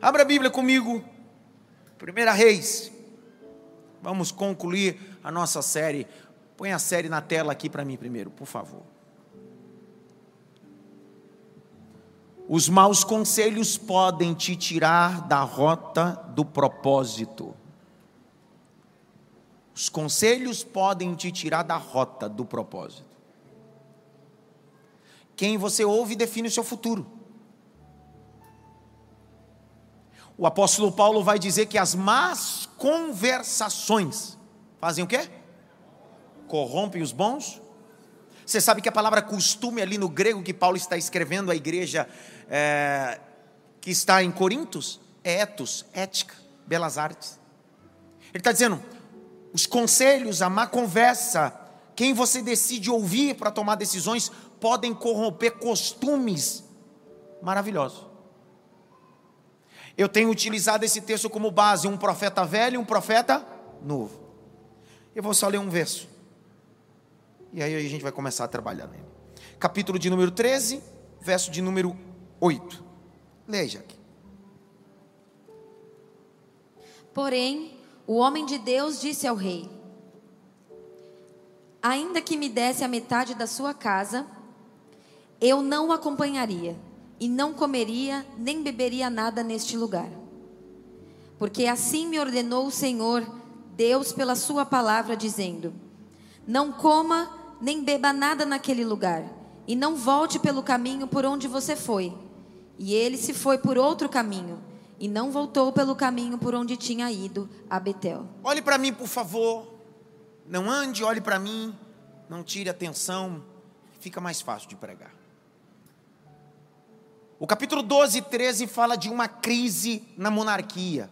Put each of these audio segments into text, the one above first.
Abra a Bíblia comigo. Primeira Reis. Vamos concluir a nossa série. Põe a série na tela aqui para mim primeiro, por favor. Os maus conselhos podem te tirar da rota do propósito. Os conselhos podem te tirar da rota do propósito. Quem você ouve define o seu futuro. O apóstolo Paulo vai dizer que as más conversações fazem o quê? Corrompem os bons. Você sabe que a palavra costume ali no grego que Paulo está escrevendo à igreja é, que está em Corintos é etos, ética, belas artes. Ele está dizendo: os conselhos, a má conversa, quem você decide ouvir para tomar decisões, podem corromper costumes maravilhosos. Eu tenho utilizado esse texto como base, um profeta velho e um profeta novo. Eu vou só ler um verso. E aí a gente vai começar a trabalhar nele. Capítulo de número 13, verso de número 8. Leia aqui. Porém, o homem de Deus disse ao rei: Ainda que me desse a metade da sua casa, eu não o acompanharia, e não comeria nem beberia nada neste lugar. Porque assim me ordenou o Senhor, Deus, pela sua palavra, dizendo: Não coma nem beba nada naquele lugar, e não volte pelo caminho por onde você foi e ele se foi por outro caminho e não voltou pelo caminho por onde tinha ido a Betel. Olhe para mim, por favor. Não ande, olhe para mim. Não tire atenção. Fica mais fácil de pregar. O capítulo 12 e 13 fala de uma crise na monarquia.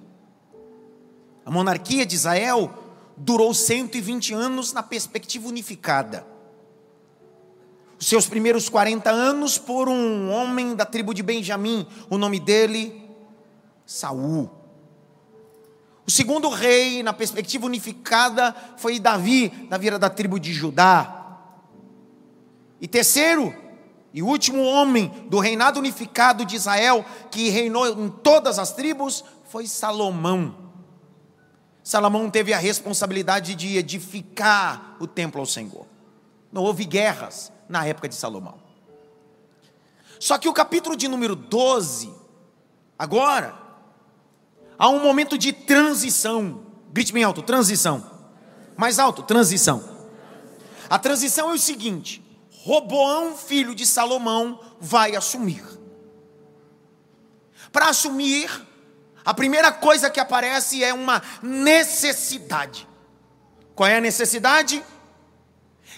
A monarquia de Israel durou 120 anos na perspectiva unificada os seus primeiros 40 anos por um homem da tribo de Benjamim, o nome dele Saul. O segundo rei, na perspectiva unificada, foi Davi, Davi era da tribo de Judá. E terceiro e último homem do reinado unificado de Israel, que reinou em todas as tribos, foi Salomão. Salomão teve a responsabilidade de edificar o templo ao Senhor. Não houve guerras, na época de Salomão. Só que o capítulo de número 12, agora, há um momento de transição. Grite bem alto: transição. Mais alto: transição. A transição é o seguinte: Roboão, filho de Salomão, vai assumir. Para assumir, a primeira coisa que aparece é uma necessidade. Qual é a necessidade?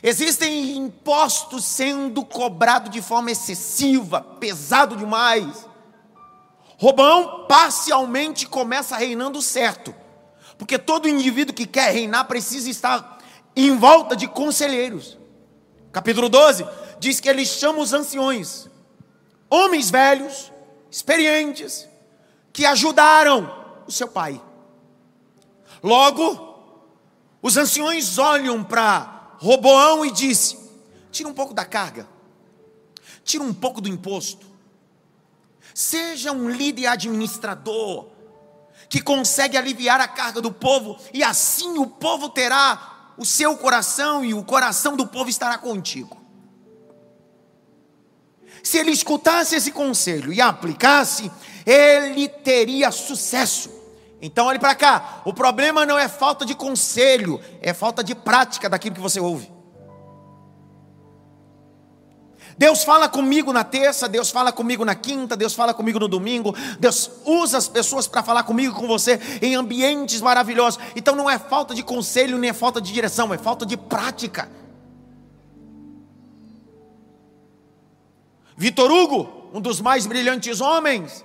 Existem impostos sendo cobrados de forma excessiva, pesado demais. Robão parcialmente começa reinando certo, porque todo indivíduo que quer reinar precisa estar em volta de conselheiros. Capítulo 12 diz que ele chama os anciões, homens velhos, experientes, que ajudaram o seu pai. Logo, os anciões olham para Roboão e disse: tira um pouco da carga, tira um pouco do imposto, seja um líder administrador que consegue aliviar a carga do povo, e assim o povo terá o seu coração e o coração do povo estará contigo. Se ele escutasse esse conselho e aplicasse, ele teria sucesso. Então olhe para cá, o problema não é falta de conselho, é falta de prática daquilo que você ouve. Deus fala comigo na terça, Deus fala comigo na quinta, Deus fala comigo no domingo, Deus usa as pessoas para falar comigo com você em ambientes maravilhosos. Então não é falta de conselho, nem é falta de direção, é falta de prática. Vitor Hugo, um dos mais brilhantes homens,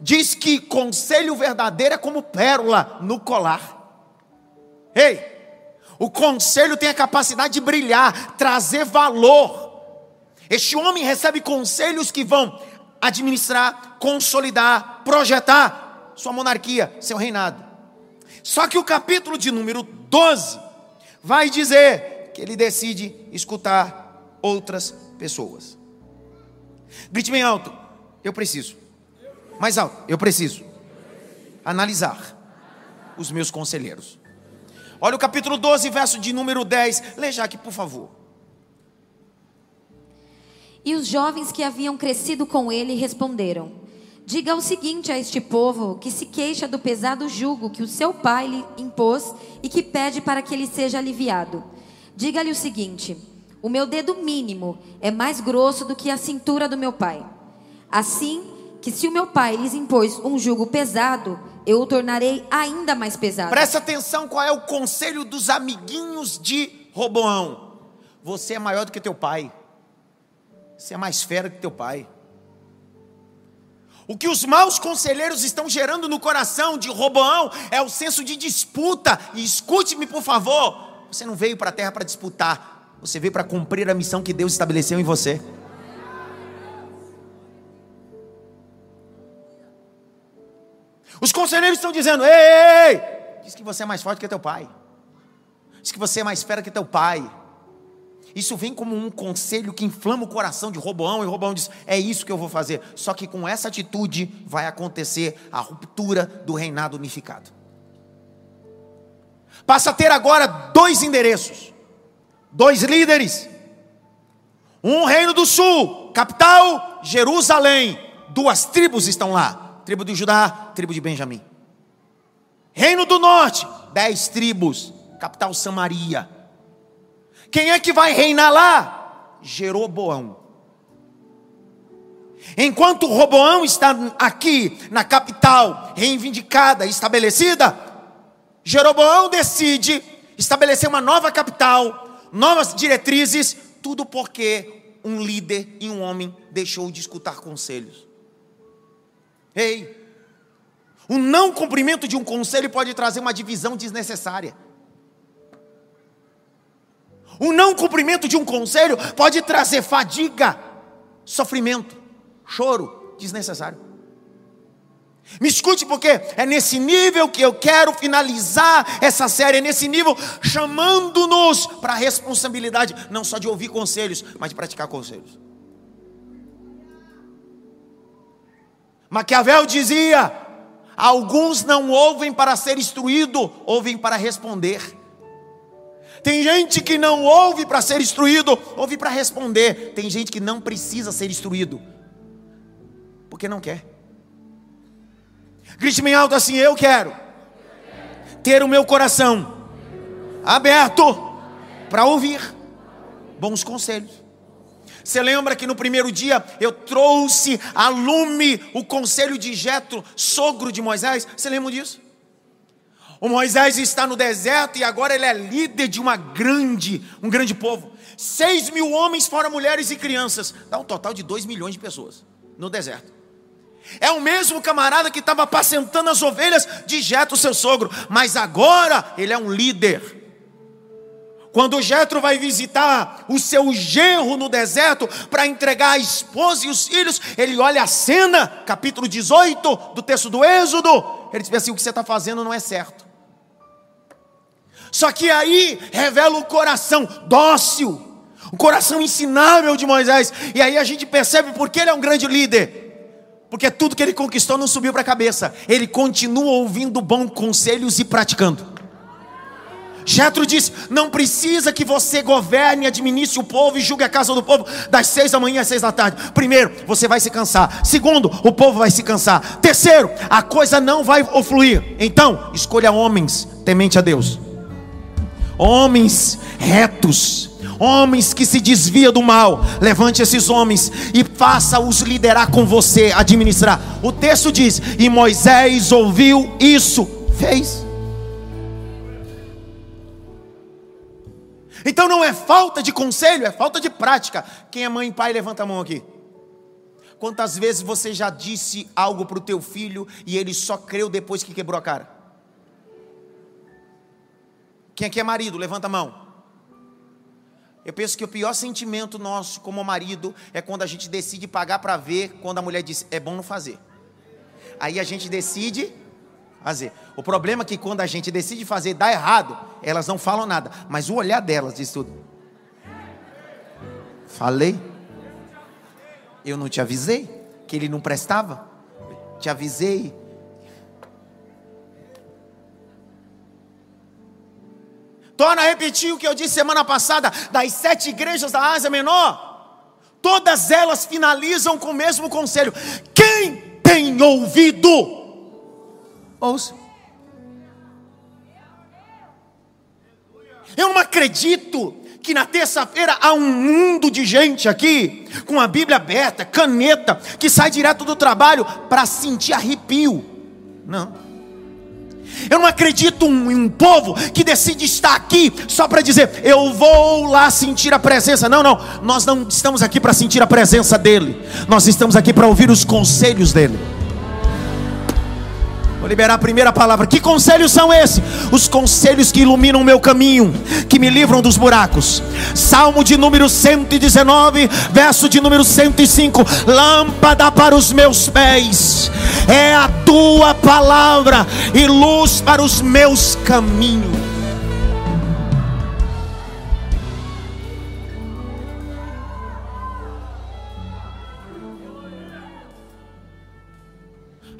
diz que conselho verdadeiro é como pérola no colar. Ei, o conselho tem a capacidade de brilhar, trazer valor. Este homem recebe conselhos que vão administrar, consolidar, projetar sua monarquia, seu reinado. Só que o capítulo de número 12 vai dizer que ele decide escutar outras pessoas. Grite bem alto, eu preciso. Mais alto, eu preciso. Analisar os meus conselheiros. Olha o capítulo 12, verso de número 10. Leia aqui, por favor. E os jovens que haviam crescido com ele responderam: Diga o seguinte a este povo que se queixa do pesado jugo que o seu pai lhe impôs e que pede para que ele seja aliviado. Diga-lhe o seguinte: O meu dedo mínimo é mais grosso do que a cintura do meu pai. Assim que se o meu pai lhes impôs um jugo pesado, eu o tornarei ainda mais pesado. Presta atenção qual é o conselho dos amiguinhos de Roboão. Você é maior do que teu pai. Você é mais fera que teu pai. O que os maus conselheiros estão gerando no coração de Roboão é o senso de disputa. E escute-me, por favor. Você não veio para a terra para disputar. Você veio para cumprir a missão que Deus estabeleceu em você. Os conselheiros estão dizendo: ei, ei, ei, diz que você é mais forte que teu pai. Diz que você é mais fera que teu pai. Isso vem como um conselho que inflama o coração de Roboão, e Roboão diz: É isso que eu vou fazer. Só que com essa atitude vai acontecer a ruptura do reinado unificado. Passa a ter agora dois endereços, dois líderes. Um reino do sul, capital Jerusalém. Duas tribos estão lá: tribo de Judá, tribo de Benjamim. Reino do norte, dez tribos, capital Samaria. Quem é que vai reinar lá? Jeroboão. Enquanto Roboão está aqui na capital, reivindicada, estabelecida, Jeroboão decide estabelecer uma nova capital, novas diretrizes, tudo porque um líder e um homem deixou de escutar conselhos. Ei, o não cumprimento de um conselho pode trazer uma divisão desnecessária. O não cumprimento de um conselho pode trazer fadiga, sofrimento, choro desnecessário. Me escute, porque é nesse nível que eu quero finalizar essa série, é nesse nível chamando-nos para a responsabilidade, não só de ouvir conselhos, mas de praticar conselhos. Maquiavel dizia: alguns não ouvem para ser instruído, ouvem para responder. Tem gente que não ouve para ser instruído, ouve para responder. Tem gente que não precisa ser instruído, porque não quer. Grite bem alto assim: Eu quero ter o meu coração aberto para ouvir bons conselhos. Você lembra que no primeiro dia eu trouxe a lume o conselho de Jetro, sogro de Moisés? Você lembra disso? O Moisés está no deserto e agora ele é líder de uma grande, um grande povo. Seis mil homens, fora mulheres e crianças. Dá um total de dois milhões de pessoas no deserto. É o mesmo camarada que estava apacentando as ovelhas de Jetro, seu sogro, mas agora ele é um líder. Quando Jetro vai visitar o seu genro no deserto para entregar a esposa e os filhos, ele olha a cena, capítulo 18 do texto do Êxodo. Ele diz assim: o que você está fazendo não é certo. Só que aí revela o coração dócil, o coração ensinável de Moisés. E aí a gente percebe porque ele é um grande líder. Porque tudo que ele conquistou não subiu para a cabeça. Ele continua ouvindo bons conselhos e praticando. Jetro diz: não precisa que você governe, administre o povo e julgue a casa do povo das seis da manhã às seis da tarde. Primeiro, você vai se cansar. Segundo, o povo vai se cansar. Terceiro, a coisa não vai fluir. Então, escolha homens temente a Deus homens retos, homens que se desvia do mal. Levante esses homens e faça-os liderar com você, administrar. O texto diz: E Moisés ouviu isso, fez. Então não é falta de conselho, é falta de prática. Quem é mãe e pai, levanta a mão aqui. Quantas vezes você já disse algo para o teu filho e ele só creu depois que quebrou a cara? Quem aqui é marido? Levanta a mão. Eu penso que o pior sentimento nosso como marido é quando a gente decide pagar para ver, quando a mulher diz, é bom não fazer. Aí a gente decide fazer. O problema é que quando a gente decide fazer, dá errado, elas não falam nada, mas o olhar delas diz tudo. Falei? Eu não te avisei que ele não prestava? Te avisei. Torna a repetir o que eu disse semana passada, das sete igrejas da Ásia Menor, todas elas finalizam com o mesmo conselho: quem tem ouvido, ouça. Eu não acredito que na terça-feira há um mundo de gente aqui, com a Bíblia aberta, caneta, que sai direto do trabalho para sentir arrepio. Não. Eu não acredito em um povo que decide estar aqui só para dizer, eu vou lá sentir a presença. Não, não. Nós não estamos aqui para sentir a presença dele. Nós estamos aqui para ouvir os conselhos dele. Vou liberar a primeira palavra. Que conselhos são esses? Os conselhos que iluminam o meu caminho, que me livram dos buracos. Salmo de número 119, verso de número 105. Lâmpada para os meus pés, é a tua palavra e luz para os meus caminhos.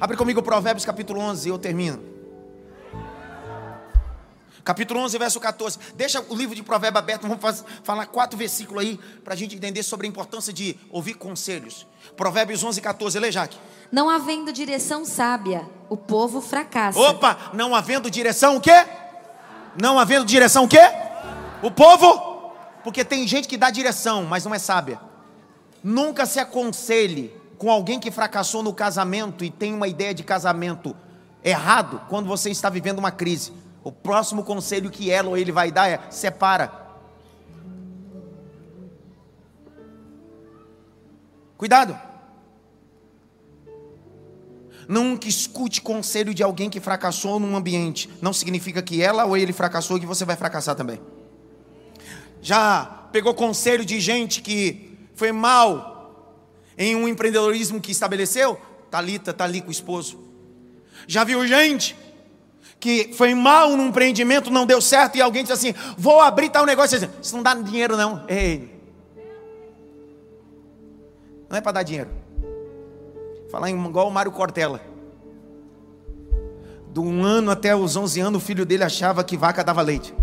Abre comigo Provérbios capítulo 11 e eu termino. Capítulo 11, verso 14. Deixa o livro de Provérbios aberto, vamos fazer, falar quatro versículos aí para a gente entender sobre a importância de ouvir conselhos. Provérbios 11, 14. Lê, Jaque. Não havendo direção sábia, o povo fracassa. Opa, não havendo direção o quê? Não havendo direção o quê? O povo? Porque tem gente que dá direção, mas não é sábia. Nunca se aconselhe com alguém que fracassou no casamento e tem uma ideia de casamento errado, quando você está vivendo uma crise, o próximo conselho que ela ou ele vai dar é: separa. Cuidado. Nunca escute conselho de alguém que fracassou num ambiente. Não significa que ela ou ele fracassou e que você vai fracassar também. Já pegou conselho de gente que foi mal em um empreendedorismo que estabeleceu, Talita está ali com o esposo. Já viu gente que foi mal num empreendimento, não deu certo, e alguém disse assim: vou abrir tal negócio. Diz, Isso não dá dinheiro, não. Ei. Não é para dar dinheiro. Falar igual o Mário Cortella. Do um ano até os 11 anos, o filho dele achava que vaca dava leite.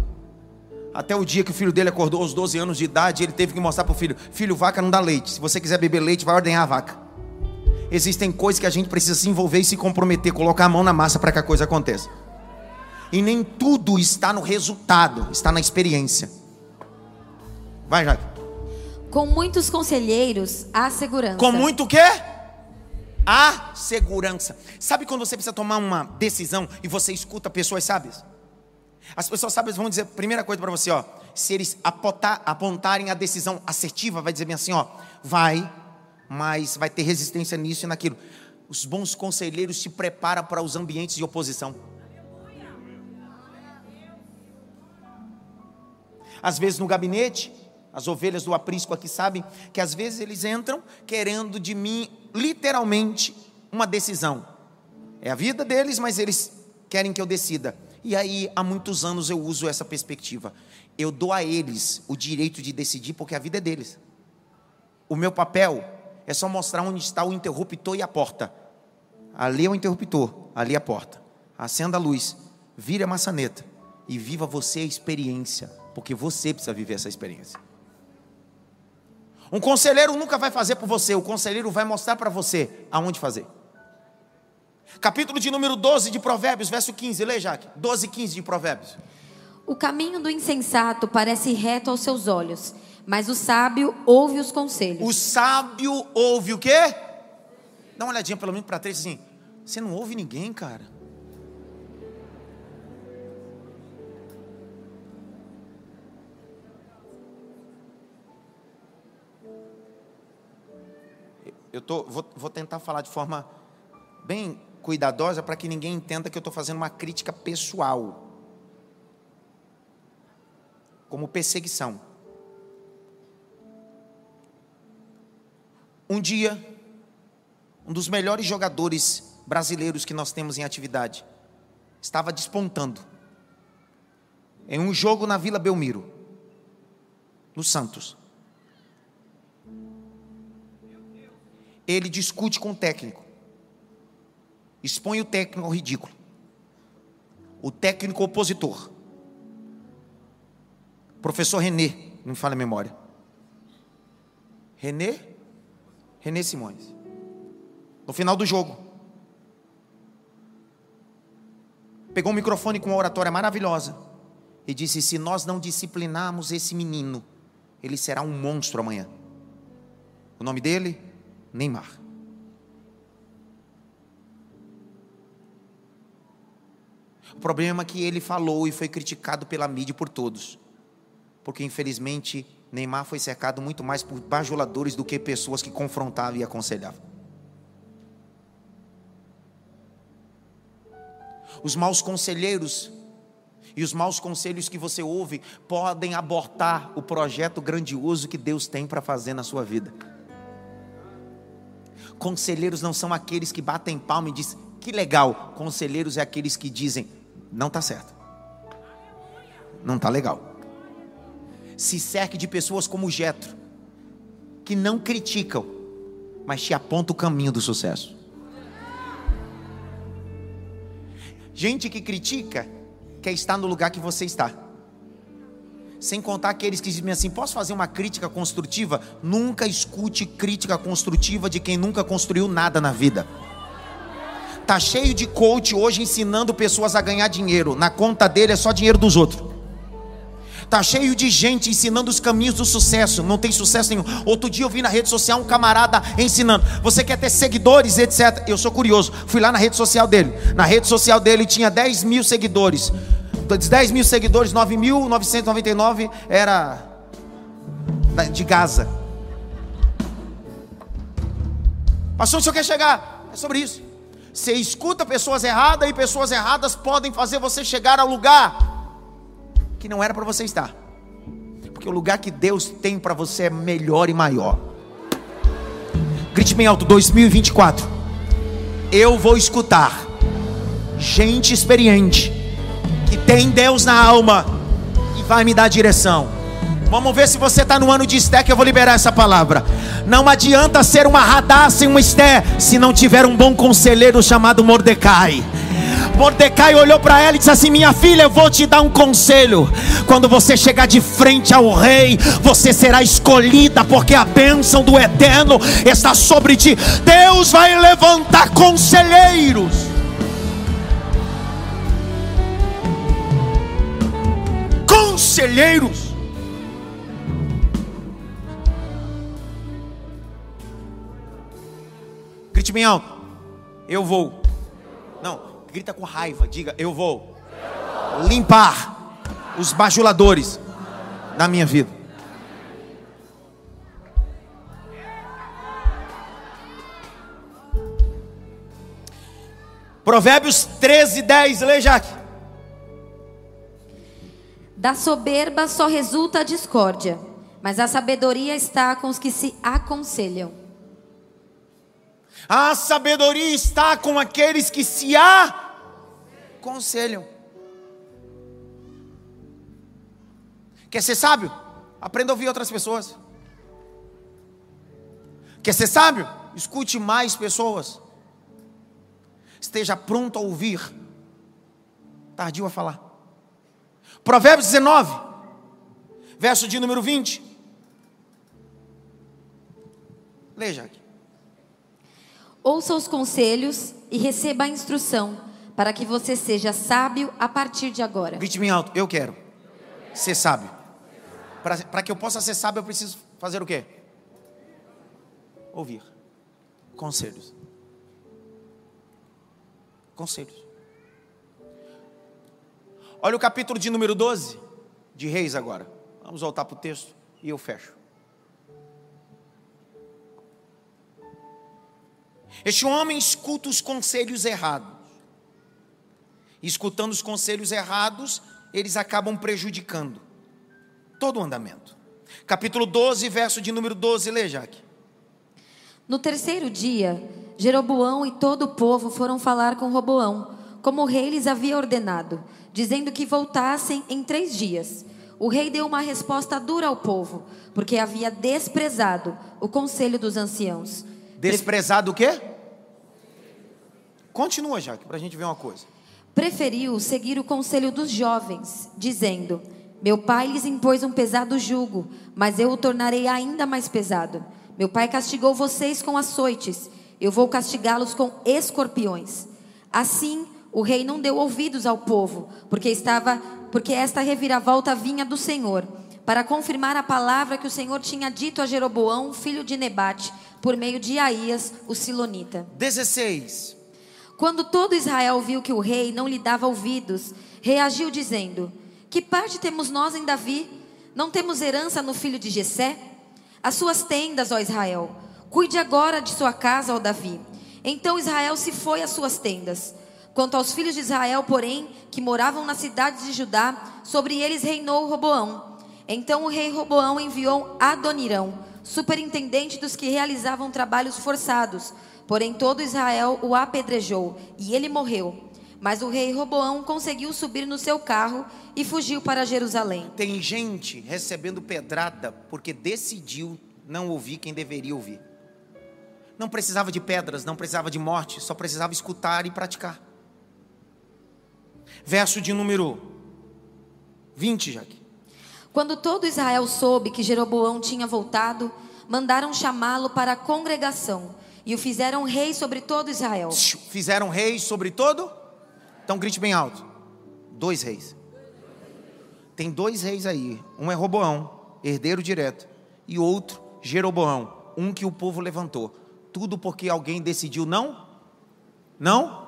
Até o dia que o filho dele acordou aos 12 anos de idade, ele teve que mostrar para o filho: Filho, vaca não dá leite. Se você quiser beber leite, vai ordenhar a vaca. Existem coisas que a gente precisa se envolver e se comprometer, colocar a mão na massa para que a coisa aconteça. E nem tudo está no resultado, está na experiência. Vai, Jaque. Com muitos conselheiros, há segurança. Com muito o quê? Há segurança. Sabe quando você precisa tomar uma decisão e você escuta pessoas sábias? As pessoas sábias vão dizer, primeira coisa para você, ó, se eles apontar, apontarem a decisão assertiva, vai dizer bem assim, ó, vai, mas vai ter resistência nisso e naquilo. Os bons conselheiros se preparam para os ambientes de oposição. Às vezes no gabinete, as ovelhas do aprisco aqui sabem que às vezes eles entram querendo de mim literalmente uma decisão. É a vida deles, mas eles querem que eu decida. E aí, há muitos anos eu uso essa perspectiva. Eu dou a eles o direito de decidir, porque a vida é deles. O meu papel é só mostrar onde está o interruptor e a porta. Ali é o interruptor, ali é a porta. Acenda a luz, vire a maçaneta e viva você a experiência, porque você precisa viver essa experiência. Um conselheiro nunca vai fazer por você, o conselheiro vai mostrar para você aonde fazer. Capítulo de número 12 de Provérbios, verso 15. Lê, Jaque. 12, 15 de Provérbios. O caminho do insensato parece reto aos seus olhos, mas o sábio ouve os conselhos. O sábio ouve o quê? Dá uma olhadinha pelo menos para trás assim. Você não ouve ninguém, cara. Eu tô, vou, vou tentar falar de forma bem cuidadosa para que ninguém entenda que eu estou fazendo uma crítica pessoal, como perseguição. Um dia, um dos melhores jogadores brasileiros que nós temos em atividade estava despontando em um jogo na Vila Belmiro, no Santos. Ele discute com o técnico expõe o técnico ao ridículo. O técnico opositor. Professor René, não me fala a memória. René? René Simões. No final do jogo. Pegou um microfone com uma oratória maravilhosa e disse: Se nós não disciplinarmos esse menino, ele será um monstro amanhã. O nome dele? Neymar. O problema é que ele falou e foi criticado pela mídia e por todos. Porque infelizmente Neymar foi cercado muito mais por bajuladores do que pessoas que confrontavam e aconselhavam. Os maus conselheiros e os maus conselhos que você ouve podem abortar o projeto grandioso que Deus tem para fazer na sua vida. Conselheiros não são aqueles que batem palma e dizem que legal. Conselheiros é aqueles que dizem não está certo, não está legal. Se cerque de pessoas como Jetro, que não criticam, mas te apontam o caminho do sucesso. Gente que critica quer estar no lugar que você está. Sem contar aqueles que dizem assim: posso fazer uma crítica construtiva? Nunca escute crítica construtiva de quem nunca construiu nada na vida. Tá cheio de coach hoje ensinando pessoas a ganhar dinheiro. Na conta dele é só dinheiro dos outros. Tá cheio de gente ensinando os caminhos do sucesso. Não tem sucesso nenhum. Outro dia eu vi na rede social um camarada ensinando. Você quer ter seguidores, etc. Eu sou curioso. Fui lá na rede social dele. Na rede social dele tinha 10 mil seguidores. Dos 10 mil seguidores, 9.999 era de Gaza. Pastor, o senhor quer chegar? É sobre isso. Você escuta pessoas erradas e pessoas erradas podem fazer você chegar ao lugar que não era para você estar. Porque o lugar que Deus tem para você é melhor e maior. Grite bem alto, 2024. Eu vou escutar gente experiente que tem Deus na alma e vai me dar direção. Vamos ver se você está no ano de Esté que eu vou liberar essa palavra. Não adianta ser uma radar sem uma Esté se não tiver um bom conselheiro chamado Mordecai. Mordecai olhou para ela e disse assim: Minha filha, eu vou te dar um conselho. Quando você chegar de frente ao rei, você será escolhida, porque a bênção do eterno está sobre ti. Deus vai levantar conselheiros. Conselheiros. Grite bem alto. Eu vou grita com raiva, diga: Eu vou limpar os bajuladores da minha vida. Provérbios 13, 10, lê Jaque. Da soberba só resulta a discórdia, mas a sabedoria está com os que se aconselham. A sabedoria está com aqueles que se aconselham. Quer ser sábio? Aprenda a ouvir outras pessoas. Quer ser sábio? Escute mais pessoas. Esteja pronto a ouvir. Tardio a falar. Provérbios 19, verso de número 20. Leia aqui. Ouça os conselhos e receba a instrução, para que você seja sábio a partir de agora. Grite bem alto, eu quero ser sábio. Para que eu possa ser sábio, eu preciso fazer o quê? Ouvir. Conselhos. Conselhos. Olha o capítulo de número 12 de Reis agora. Vamos voltar para o texto e eu fecho. Este homem escuta os conselhos errados. Escutando os conselhos errados, eles acabam prejudicando todo o andamento. Capítulo 12, verso de número 12, lê, Jaque. No terceiro dia, Jeroboão e todo o povo foram falar com Roboão, como o rei lhes havia ordenado, dizendo que voltassem em três dias. O rei deu uma resposta dura ao povo, porque havia desprezado o conselho dos anciãos. Desprezado o quê? Continua, Jaque, para a gente ver uma coisa. Preferiu seguir o conselho dos jovens, dizendo: Meu pai lhes impôs um pesado jugo, mas eu o tornarei ainda mais pesado. Meu pai castigou vocês com açoites, eu vou castigá-los com escorpiões. Assim, o rei não deu ouvidos ao povo, porque estava, porque esta reviravolta vinha do Senhor, para confirmar a palavra que o Senhor tinha dito a Jeroboão, filho de Nebate, por meio de Aías, o silonita. 16. Quando todo Israel viu que o rei não lhe dava ouvidos, reagiu dizendo: Que parte temos nós em Davi? Não temos herança no filho de Jessé? As suas tendas, ó Israel, cuide agora de sua casa, ó Davi. Então Israel se foi às suas tendas. Quanto aos filhos de Israel, porém, que moravam nas cidades de Judá, sobre eles reinou Roboão. Então o rei Roboão enviou Adonirão, superintendente dos que realizavam trabalhos forçados. Porém todo Israel o apedrejou, e ele morreu. Mas o rei Roboão conseguiu subir no seu carro e fugiu para Jerusalém. Tem gente recebendo pedrada porque decidiu não ouvir quem deveria ouvir. Não precisava de pedras, não precisava de morte, só precisava escutar e praticar. Verso de número 20, Jaque. Quando todo Israel soube que Jeroboão tinha voltado, mandaram chamá-lo para a congregação e o fizeram rei sobre todo Israel. Fizeram rei sobre todo? Então grite bem alto. Dois reis. Tem dois reis aí. Um é Roboão, herdeiro direto, e outro, Jeroboão, um que o povo levantou. Tudo porque alguém decidiu não? Não?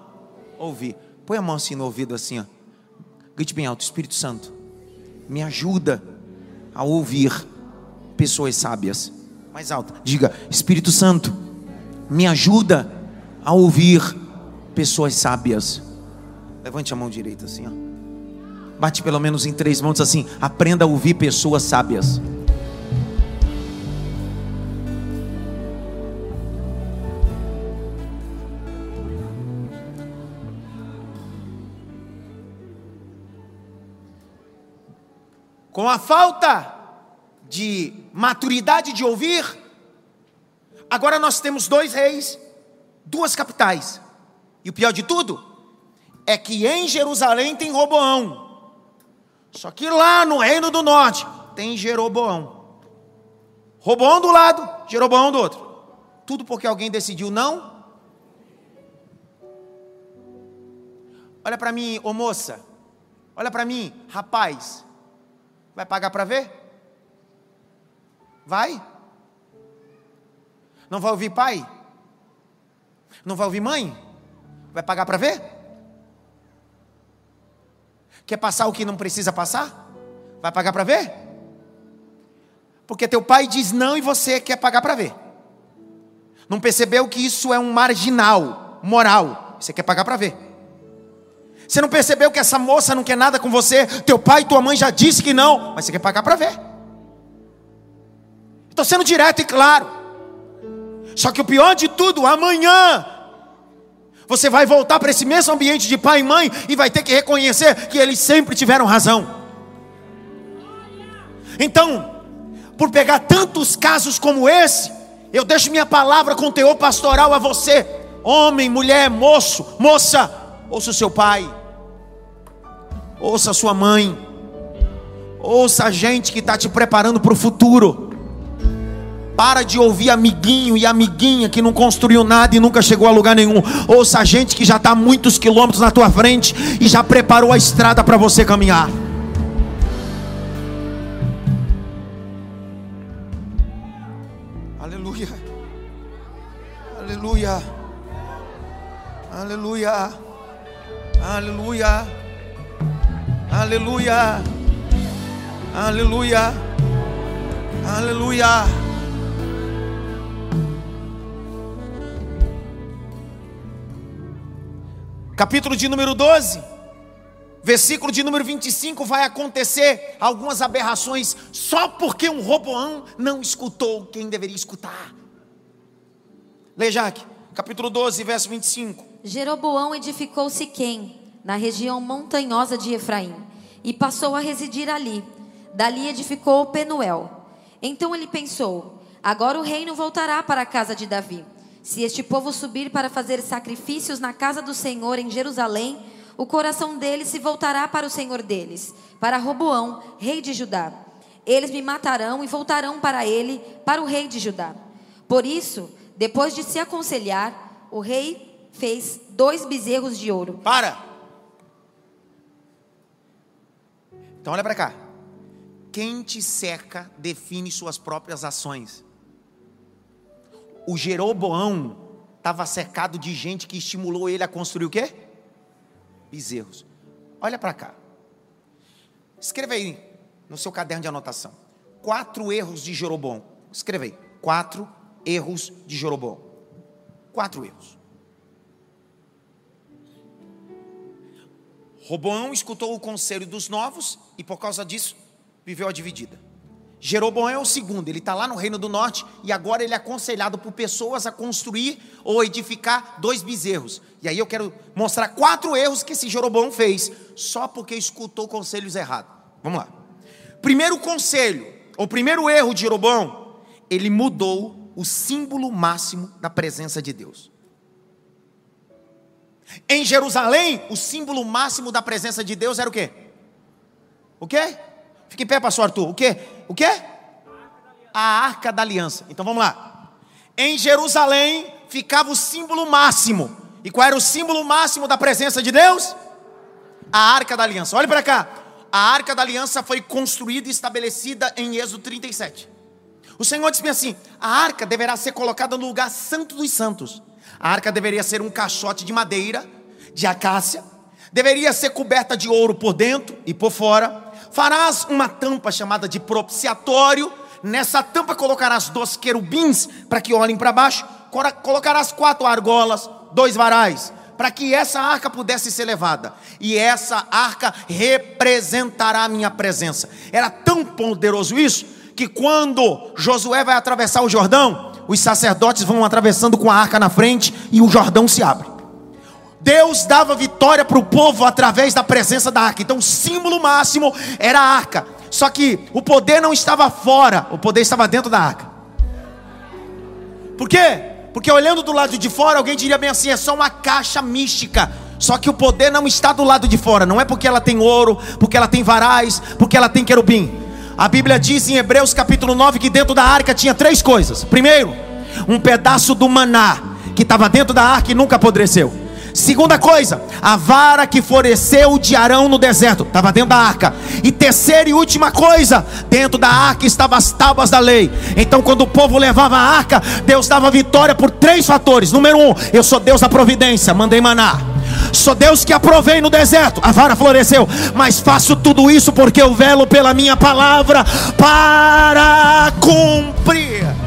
Ouvir. Põe a mão assim no ouvido, assim, ó. Grite bem alto, Espírito Santo, me ajuda a ouvir pessoas sábias. Mais alto, diga, Espírito Santo, me ajuda a ouvir pessoas sábias. Levante a mão direita assim, ó. Bate pelo menos em três mãos assim. Aprenda a ouvir pessoas sábias. Com a falta de maturidade de ouvir, agora nós temos dois reis, duas capitais. E o pior de tudo é que em Jerusalém tem Roboão. Só que lá no reino do norte tem Jeroboão. Roboão do lado, Jeroboão do outro. Tudo porque alguém decidiu não. Olha para mim, ô moça. Olha para mim, rapaz. Vai pagar para ver? Vai? Não vai ouvir pai? Não vai ouvir mãe? Vai pagar para ver? Quer passar o que não precisa passar? Vai pagar para ver? Porque teu pai diz não e você quer pagar para ver. Não percebeu que isso é um marginal, moral. Você quer pagar para ver. Você não percebeu que essa moça não quer nada com você? Teu pai e tua mãe já disse que não, mas você quer pagar para ver. Estou sendo direto e claro. Só que o pior de tudo, amanhã você vai voltar para esse mesmo ambiente de pai e mãe e vai ter que reconhecer que eles sempre tiveram razão. Então, por pegar tantos casos como esse, eu deixo minha palavra com teor pastoral a você, homem, mulher, moço, moça, ouça o seu pai, ouça sua mãe, ouça a gente que está te preparando para o futuro. Para de ouvir amiguinho e amiguinha que não construiu nada e nunca chegou a lugar nenhum. Ouça a gente que já está muitos quilômetros na tua frente e já preparou a estrada para você caminhar. Aleluia. Aleluia. Aleluia. Aleluia. Aleluia. Aleluia. Aleluia. capítulo de número 12, versículo de número 25, vai acontecer algumas aberrações só porque um Roboão não escutou quem deveria escutar. Leia, Jaque, capítulo 12, verso 25. Jeroboão edificou Siquém, na região montanhosa de Efraim, e passou a residir ali. Dali edificou Penuel. Então ele pensou: agora o reino voltará para a casa de Davi. Se este povo subir para fazer sacrifícios na casa do Senhor em Jerusalém, o coração deles se voltará para o Senhor deles, para Roboão, rei de Judá. Eles me matarão e voltarão para ele, para o rei de Judá. Por isso, depois de se aconselhar, o rei fez dois bezerros de ouro. Para! Então olha para cá. Quem te cerca define suas próprias ações. O Jeroboão estava cercado de gente que estimulou ele a construir o quê? Bezerros. Olha para cá. Escreva aí no seu caderno de anotação. Quatro erros de Jeroboão. Escreva aí. Quatro erros de Jeroboão. Quatro erros. Roboão escutou o conselho dos novos e por causa disso viveu a dividida. Jeroboão é o segundo, ele está lá no Reino do Norte e agora ele é aconselhado por pessoas a construir ou edificar dois bezerros. E aí eu quero mostrar quatro erros que esse Jeroboão fez, só porque escutou conselhos errados. Vamos lá. Primeiro conselho, ou primeiro erro de Jeroboão, ele mudou o símbolo máximo da presença de Deus. Em Jerusalém, o símbolo máximo da presença de Deus era o quê? O quê? Fique em pé, pastor Arthur. O quê? O quê? A arca da aliança. Então vamos lá. Em Jerusalém ficava o símbolo máximo. E qual era o símbolo máximo da presença de Deus? A arca da aliança. Olhe para cá. A arca da aliança foi construída e estabelecida em Êxodo 37. O Senhor disse assim: a arca deverá ser colocada no lugar santo dos santos. A arca deveria ser um caixote de madeira, de acácia, deveria ser coberta de ouro por dentro e por fora farás uma tampa chamada de propiciatório. Nessa tampa colocarás dois querubins para que olhem para baixo. Colocarás quatro argolas, dois varais, para que essa arca pudesse ser levada. E essa arca representará a minha presença. Era tão poderoso isso que quando Josué vai atravessar o Jordão, os sacerdotes vão atravessando com a arca na frente e o Jordão se abre. Deus dava vitória para o povo através da presença da arca. Então, o símbolo máximo era a arca. Só que o poder não estava fora, o poder estava dentro da arca. Por quê? Porque olhando do lado de fora, alguém diria bem assim: é só uma caixa mística. Só que o poder não está do lado de fora. Não é porque ela tem ouro, porque ela tem varais, porque ela tem querubim. A Bíblia diz em Hebreus capítulo 9 que dentro da arca tinha três coisas. Primeiro, um pedaço do maná que estava dentro da arca e nunca apodreceu. Segunda coisa, a vara que floresceu de Arão no deserto, estava dentro da arca. E terceira e última coisa, dentro da arca estavam as tábuas da lei. Então, quando o povo levava a arca, Deus dava vitória por três fatores. Número um, eu sou Deus da providência, mandei maná. Sou Deus que aprovei no deserto, a vara floresceu, mas faço tudo isso porque eu velo pela minha palavra para cumprir.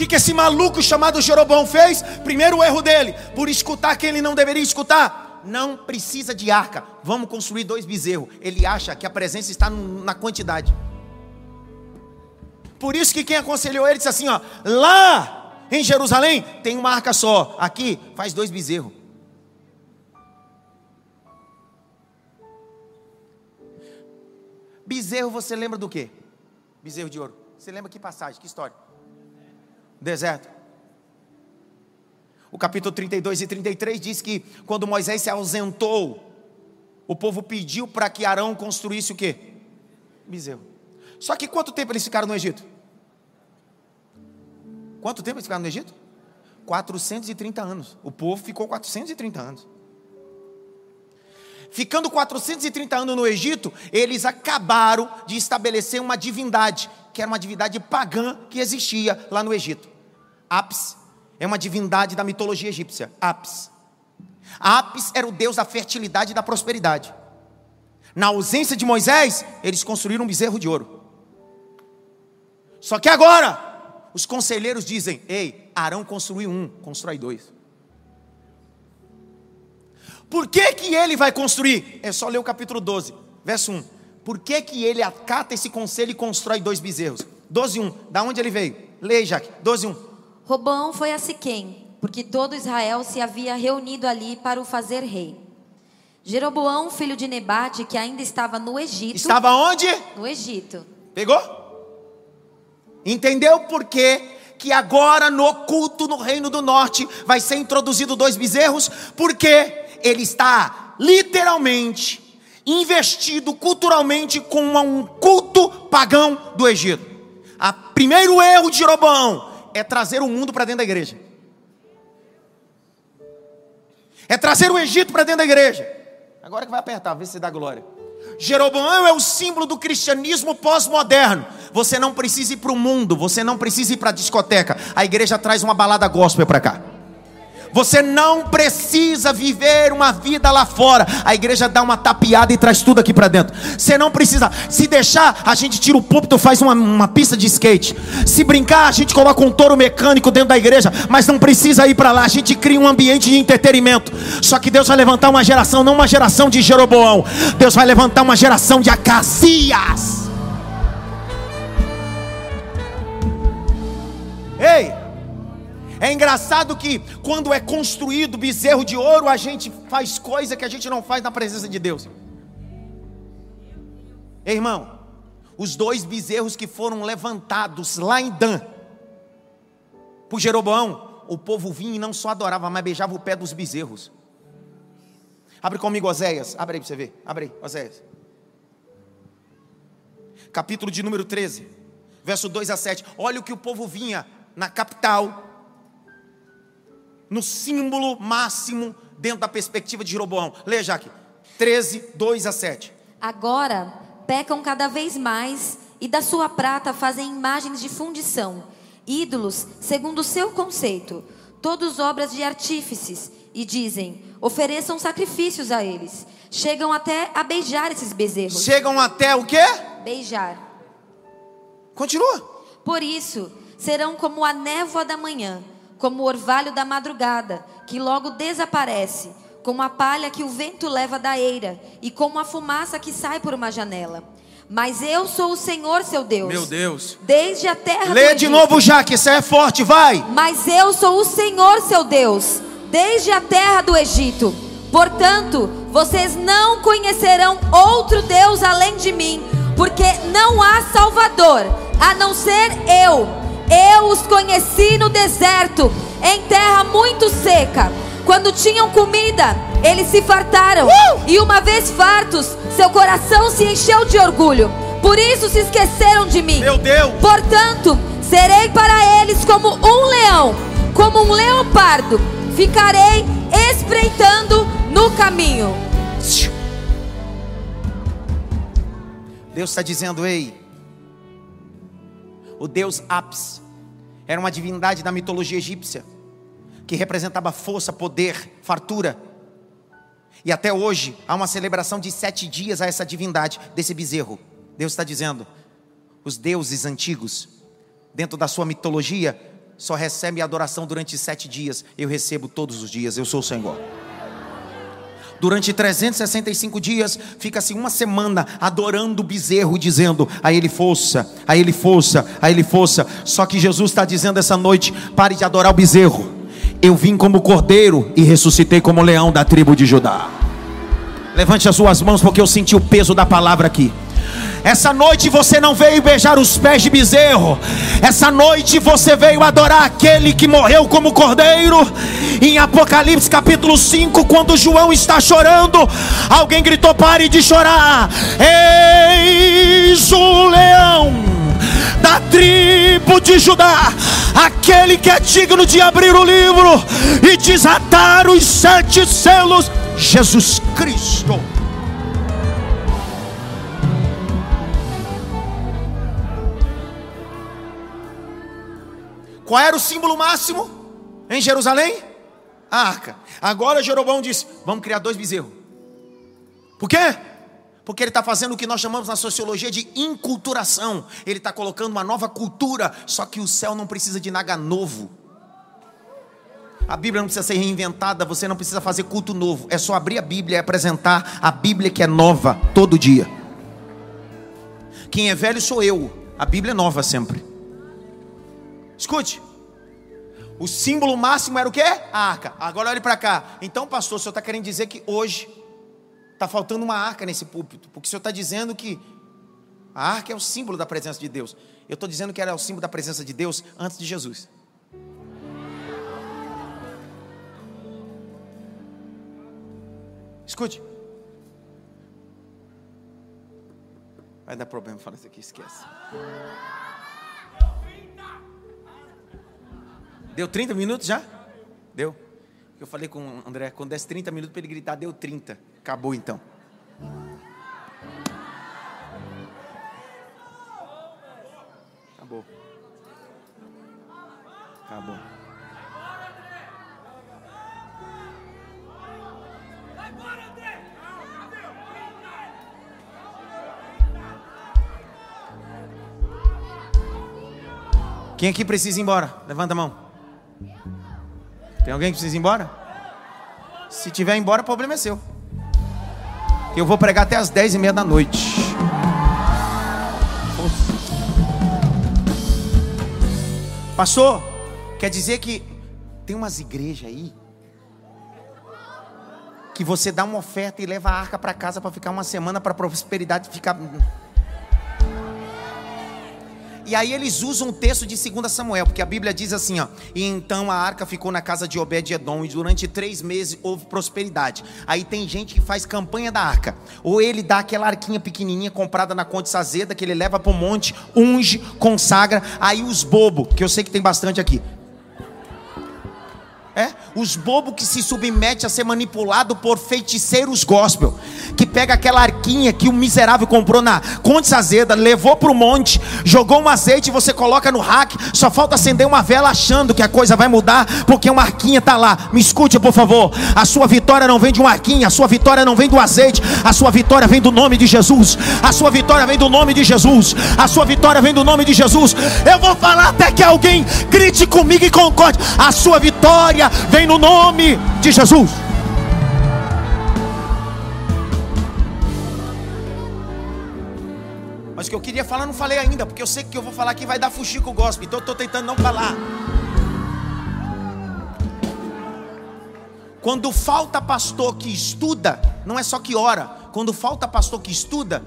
que, que esse maluco chamado Jeroboão fez? Primeiro erro dele, por escutar quem ele não deveria escutar. Não precisa de arca, vamos construir dois bezerros. Ele acha que a presença está na quantidade. Por isso que quem aconselhou ele disse assim: ó, lá em Jerusalém tem uma arca só, aqui faz dois bezerros. Bezerro, você lembra do quê? Bezerro de ouro. Você lembra que passagem, que história? deserto. O capítulo 32 e 33 diz que quando Moisés se ausentou, o povo pediu para que Arão construísse o quê? Bezerro. Só que quanto tempo eles ficaram no Egito? Quanto tempo eles ficaram no Egito? 430 anos. O povo ficou 430 anos. Ficando 430 anos no Egito, eles acabaram de estabelecer uma divindade, que era uma divindade pagã que existia lá no Egito. Apis é uma divindade da mitologia egípcia. Apis. Apis era o deus da fertilidade e da prosperidade. Na ausência de Moisés, eles construíram um bezerro de ouro. Só que agora, os conselheiros dizem: Ei, Arão construiu um, constrói dois. Por que, que ele vai construir? É só ler o capítulo 12, verso 1. Por que, que ele acata esse conselho e constrói dois bezerros? 12, 1. Da onde ele veio? Leia, Jaque. 12, 1. Robão foi a Siquém, porque todo Israel se havia reunido ali para o fazer rei. Jeroboão, filho de Nebate, que ainda estava no Egito. Estava onde? No Egito. Pegou? Entendeu por que que agora no culto no Reino do Norte vai ser introduzido dois bezerros? Porque ele está literalmente investido culturalmente com um culto pagão do Egito. O primeiro erro de Jeroboão é trazer o mundo para dentro da igreja. É trazer o Egito para dentro da igreja. Agora que vai apertar, vê se dá glória. Jeroboão é o símbolo do cristianismo pós-moderno. Você não precisa ir para o mundo, você não precisa ir para a discoteca. A igreja traz uma balada gospel para cá. Você não precisa viver uma vida lá fora. A igreja dá uma tapeada e traz tudo aqui para dentro. Você não precisa. Se deixar, a gente tira o púlpito, faz uma, uma pista de skate. Se brincar, a gente coloca um touro mecânico dentro da igreja. Mas não precisa ir para lá. A gente cria um ambiente de entretenimento. Só que Deus vai levantar uma geração, não uma geração de Jeroboão. Deus vai levantar uma geração de Acasias. É engraçado que quando é construído bezerro de ouro, a gente faz coisa que a gente não faz na presença de Deus. Ei, irmão, os dois bezerros que foram levantados lá em Dan, por Jeroboão, o povo vinha e não só adorava, mas beijava o pé dos bezerros. Abre comigo Oséias, abre aí para você ver, abre aí, Oséias. Capítulo de número 13, verso 2 a 7. Olha o que o povo vinha na capital no símbolo máximo dentro da perspectiva de Jeroboão. Leia, Jaque. 13, 2 a 7. Agora pecam cada vez mais e da sua prata fazem imagens de fundição, ídolos segundo o seu conceito, todos obras de artífices, e dizem: ofereçam sacrifícios a eles. Chegam até a beijar esses bezerros. Chegam até o quê? Beijar. Continua. Por isso, serão como a névoa da manhã como o orvalho da madrugada, que logo desaparece, como a palha que o vento leva da eira, e como a fumaça que sai por uma janela. Mas eu sou o Senhor seu Deus. Meu Deus. Desde a terra Lê de novo, já que isso é forte, vai. Mas eu sou o Senhor seu Deus, desde a terra do Egito. Portanto, vocês não conhecerão outro Deus além de mim, porque não há Salvador a não ser eu. Eu os conheci no deserto, em terra muito seca. Quando tinham comida, eles se fartaram. Uh! E uma vez fartos, seu coração se encheu de orgulho. Por isso se esqueceram de mim. Meu Deus! Portanto, serei para eles como um leão, como um leopardo. Ficarei espreitando no caminho. Deus está dizendo: Ei, o Deus Apis era uma divindade da mitologia egípcia que representava força, poder, fartura. E até hoje há uma celebração de sete dias a essa divindade, desse bezerro. Deus está dizendo: os deuses antigos, dentro da sua mitologia, só recebem adoração durante sete dias. Eu recebo todos os dias, eu sou o Senhor. Durante 365 dias, fica-se uma semana adorando o bezerro, dizendo a ele força, a ele força, a ele força. Só que Jesus está dizendo essa noite: pare de adorar o bezerro. Eu vim como cordeiro e ressuscitei como leão da tribo de Judá. Levante as suas mãos, porque eu senti o peso da palavra aqui. Essa noite você não veio beijar os pés de bezerro. Essa noite você veio adorar aquele que morreu como cordeiro. Em Apocalipse capítulo 5, quando João está chorando, alguém gritou: Pare de chorar. Eis o leão da tribo de Judá, aquele que é digno de abrir o livro e desatar os sete selos, Jesus Cristo. Qual era o símbolo máximo em Jerusalém? A arca. Agora Jeroboão disse: vamos criar dois bezerros. Por quê? Porque ele está fazendo o que nós chamamos na sociologia de inculturação. Ele está colocando uma nova cultura, só que o céu não precisa de nada novo. A Bíblia não precisa ser reinventada, você não precisa fazer culto novo. É só abrir a Bíblia e apresentar a Bíblia que é nova todo dia. Quem é velho sou eu. A Bíblia é nova sempre. Escute. O símbolo máximo era o quê? A arca. Agora olhe para cá. Então, pastor, o senhor está querendo dizer que hoje está faltando uma arca nesse púlpito. Porque o senhor está dizendo que A arca é o símbolo da presença de Deus. Eu estou dizendo que era o símbolo da presença de Deus antes de Jesus. Escute. Vai dar problema falar isso aqui, esquece. Deu 30 minutos já? Deu? Eu falei com o André, quando desse 30 minutos para ele gritar, deu 30. Acabou então. Acabou. Acabou. Quem aqui precisa ir embora? Levanta a mão. Tem alguém que precisa ir embora? Se tiver embora, o problema é seu. Eu vou pregar até as dez e meia da noite. Pastor, quer dizer que tem umas igrejas aí que você dá uma oferta e leva a arca para casa para ficar uma semana para prosperidade ficar e aí eles usam o texto de 2 Samuel, porque a Bíblia diz assim: ó, e então a arca ficou na casa de Obed-Edom, e durante três meses houve prosperidade. Aí tem gente que faz campanha da arca, ou ele dá aquela arquinha pequenininha comprada na Conte Sazeda, que ele leva para o monte, unge, consagra. Aí os bobos, que eu sei que tem bastante aqui, é? Os bobos que se submetem a ser manipulado por feiticeiros gospel, que pega aquela arquinha que o miserável comprou na Conte Azeda, levou para o monte, jogou um azeite e você coloca no rack, só falta acender uma vela achando que a coisa vai mudar, porque uma arquinha está lá. Me escute, por favor. A sua vitória não vem de uma arquinha, a sua vitória não vem do azeite, a sua vitória vem do nome de Jesus. A sua vitória vem do nome de Jesus. A sua vitória vem do nome de Jesus. Eu vou falar até que alguém grite comigo e concorde. A sua vitória vem no nome de Jesus. Que eu queria falar, não falei ainda, porque eu sei que eu vou falar aqui vai dar fuxico gospel, então eu estou tentando não falar. Quando falta pastor que estuda, não é só que ora, quando falta pastor que estuda,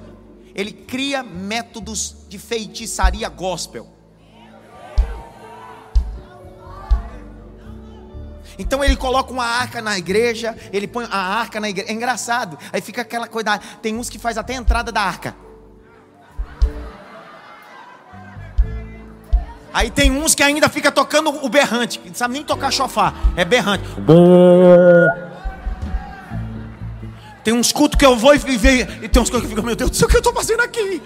ele cria métodos de feitiçaria gospel. Então ele coloca uma arca na igreja, ele põe a arca na igreja. É engraçado. Aí fica aquela coisa. Tem uns que faz até a entrada da arca. Aí tem uns que ainda fica tocando o berrante, não sabe nem tocar chofar, é berrante. Tem uns cultos que eu vou e ver, e tem uns cultos que ficam, meu Deus do céu, o que eu estou fazendo aqui?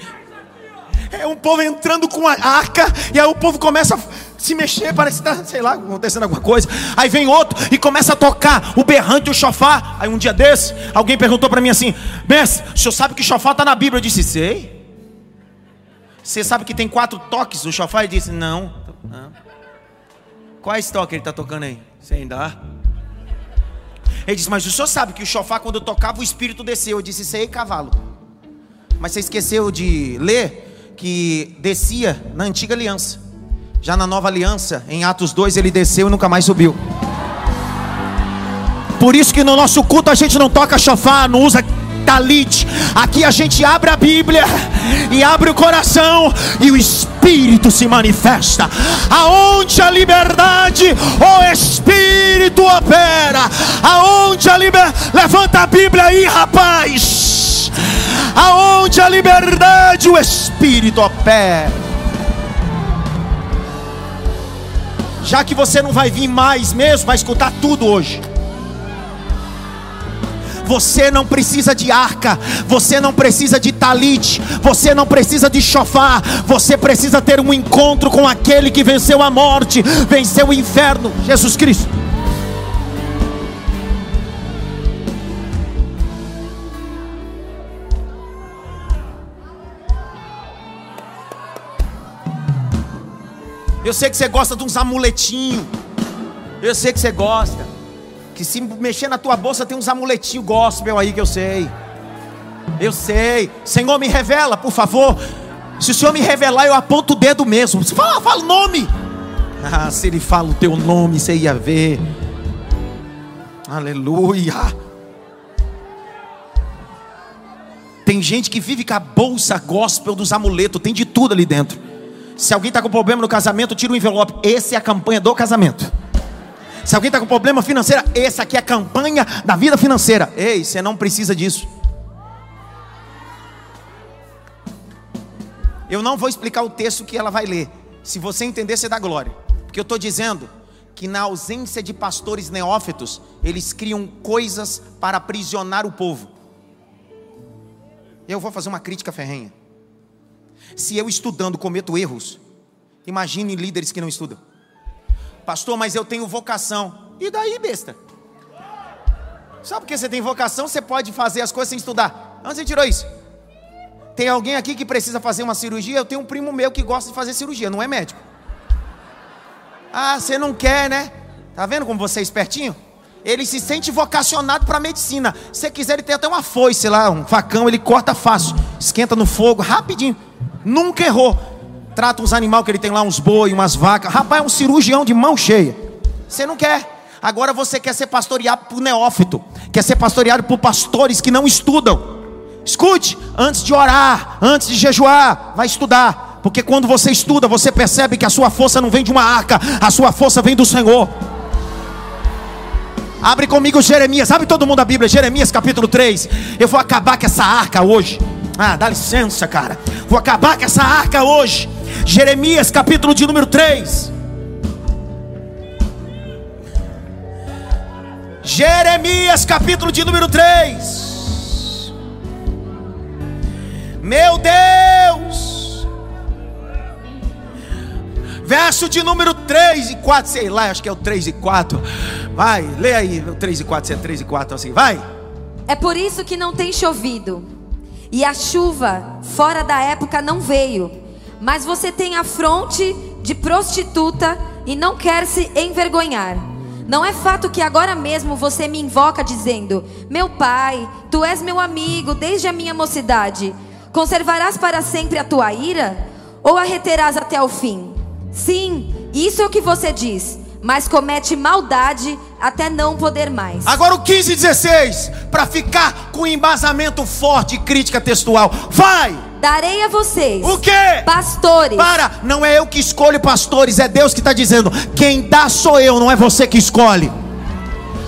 É um povo entrando com a arca, e aí o povo começa a se mexer, parece que está, sei lá, acontecendo alguma coisa. Aí vem outro e começa a tocar o berrante e o chofar. Aí um dia desse, alguém perguntou para mim assim: Mestre, o senhor sabe que chofar está na Bíblia? Eu disse: Sei. Você sabe que tem quatro toques o chofar? Disse: Não. não. Quais toques ele está tocando aí? Sem dar. Ele disse: Mas o senhor sabe que o chofar, quando eu tocava, o espírito desceu. Eu disse: Sei, cavalo. Mas você esqueceu de ler que descia na antiga aliança. Já na nova aliança, em Atos 2, ele desceu e nunca mais subiu. Por isso que no nosso culto a gente não toca chofar, não usa talit. Aqui a gente abre a Bíblia e abre o coração e o Espírito se manifesta. Aonde a liberdade, o Espírito opera. Aonde a liberdade, levanta a Bíblia aí, rapaz. Aonde a liberdade, o Espírito opera. já que você não vai vir mais mesmo, vai escutar tudo hoje. Você não precisa de arca, você não precisa de talite, você não precisa de chofar, você precisa ter um encontro com aquele que venceu a morte, venceu o inferno, Jesus Cristo. Eu sei que você gosta de uns amuletinhos. Eu sei que você gosta. Que se mexer na tua bolsa tem uns amuletinhos gospel aí que eu sei. Eu sei. Senhor, me revela, por favor. Se o Senhor me revelar, eu aponto o dedo mesmo. Fala, fala o nome. Ah, se ele fala o teu nome, você ia ver. Aleluia. Tem gente que vive com a bolsa gospel dos amuletos, tem de tudo ali dentro. Se alguém está com problema no casamento, tira o envelope. Essa é a campanha do casamento. Se alguém está com problema financeiro, essa aqui é a campanha da vida financeira. Ei, você não precisa disso. Eu não vou explicar o texto que ela vai ler. Se você entender, você dá glória. Porque eu estou dizendo que na ausência de pastores neófitos, eles criam coisas para aprisionar o povo. Eu vou fazer uma crítica ferrenha. Se eu estudando cometo erros, imagine líderes que não estudam. Pastor, mas eu tenho vocação. E daí, besta? Só porque você tem vocação, você pode fazer as coisas sem estudar. Onde você tirou isso? Tem alguém aqui que precisa fazer uma cirurgia? Eu tenho um primo meu que gosta de fazer cirurgia, não é médico. Ah, você não quer, né? Tá vendo como você é espertinho? Ele se sente vocacionado para medicina. Se quiser, ele tem até uma foice lá, um facão, ele corta fácil, esquenta no fogo, rapidinho. Nunca errou. Trata os animais que ele tem lá, uns boi, umas vacas. Rapaz, é um cirurgião de mão cheia. Você não quer. Agora você quer ser pastoreado por neófito. Quer ser pastoreado por pastores que não estudam. Escute, antes de orar, antes de jejuar, vai estudar. Porque quando você estuda, você percebe que a sua força não vem de uma arca, a sua força vem do Senhor. Abre comigo Jeremias, abre todo mundo a Bíblia, Jeremias capítulo 3. Eu vou acabar com essa arca hoje. Ah, dá licença, cara. Vou acabar com essa arca hoje. Jeremias capítulo de número 3. Jeremias capítulo de número 3. Meu Deus. Verso de número 3 e 4, sei lá, acho que é o 3 e 4. Vai, lê aí, o 3 e 4, se é 3 e 4, assim, vai. É por isso que não tem chovido, e a chuva fora da época não veio. Mas você tem a fronte de prostituta e não quer se envergonhar. Não é fato que agora mesmo você me invoca dizendo: Meu pai, tu és meu amigo desde a minha mocidade. Conservarás para sempre a tua ira? Ou a reterás até o fim? Sim, isso é o que você diz mas comete maldade até não poder mais. Agora o 15 e 16, para ficar com embasamento forte e crítica textual. Vai! Darei a vocês. O quê? Pastores. Para, não é eu que escolho pastores, é Deus que está dizendo. Quem dá sou eu, não é você que escolhe.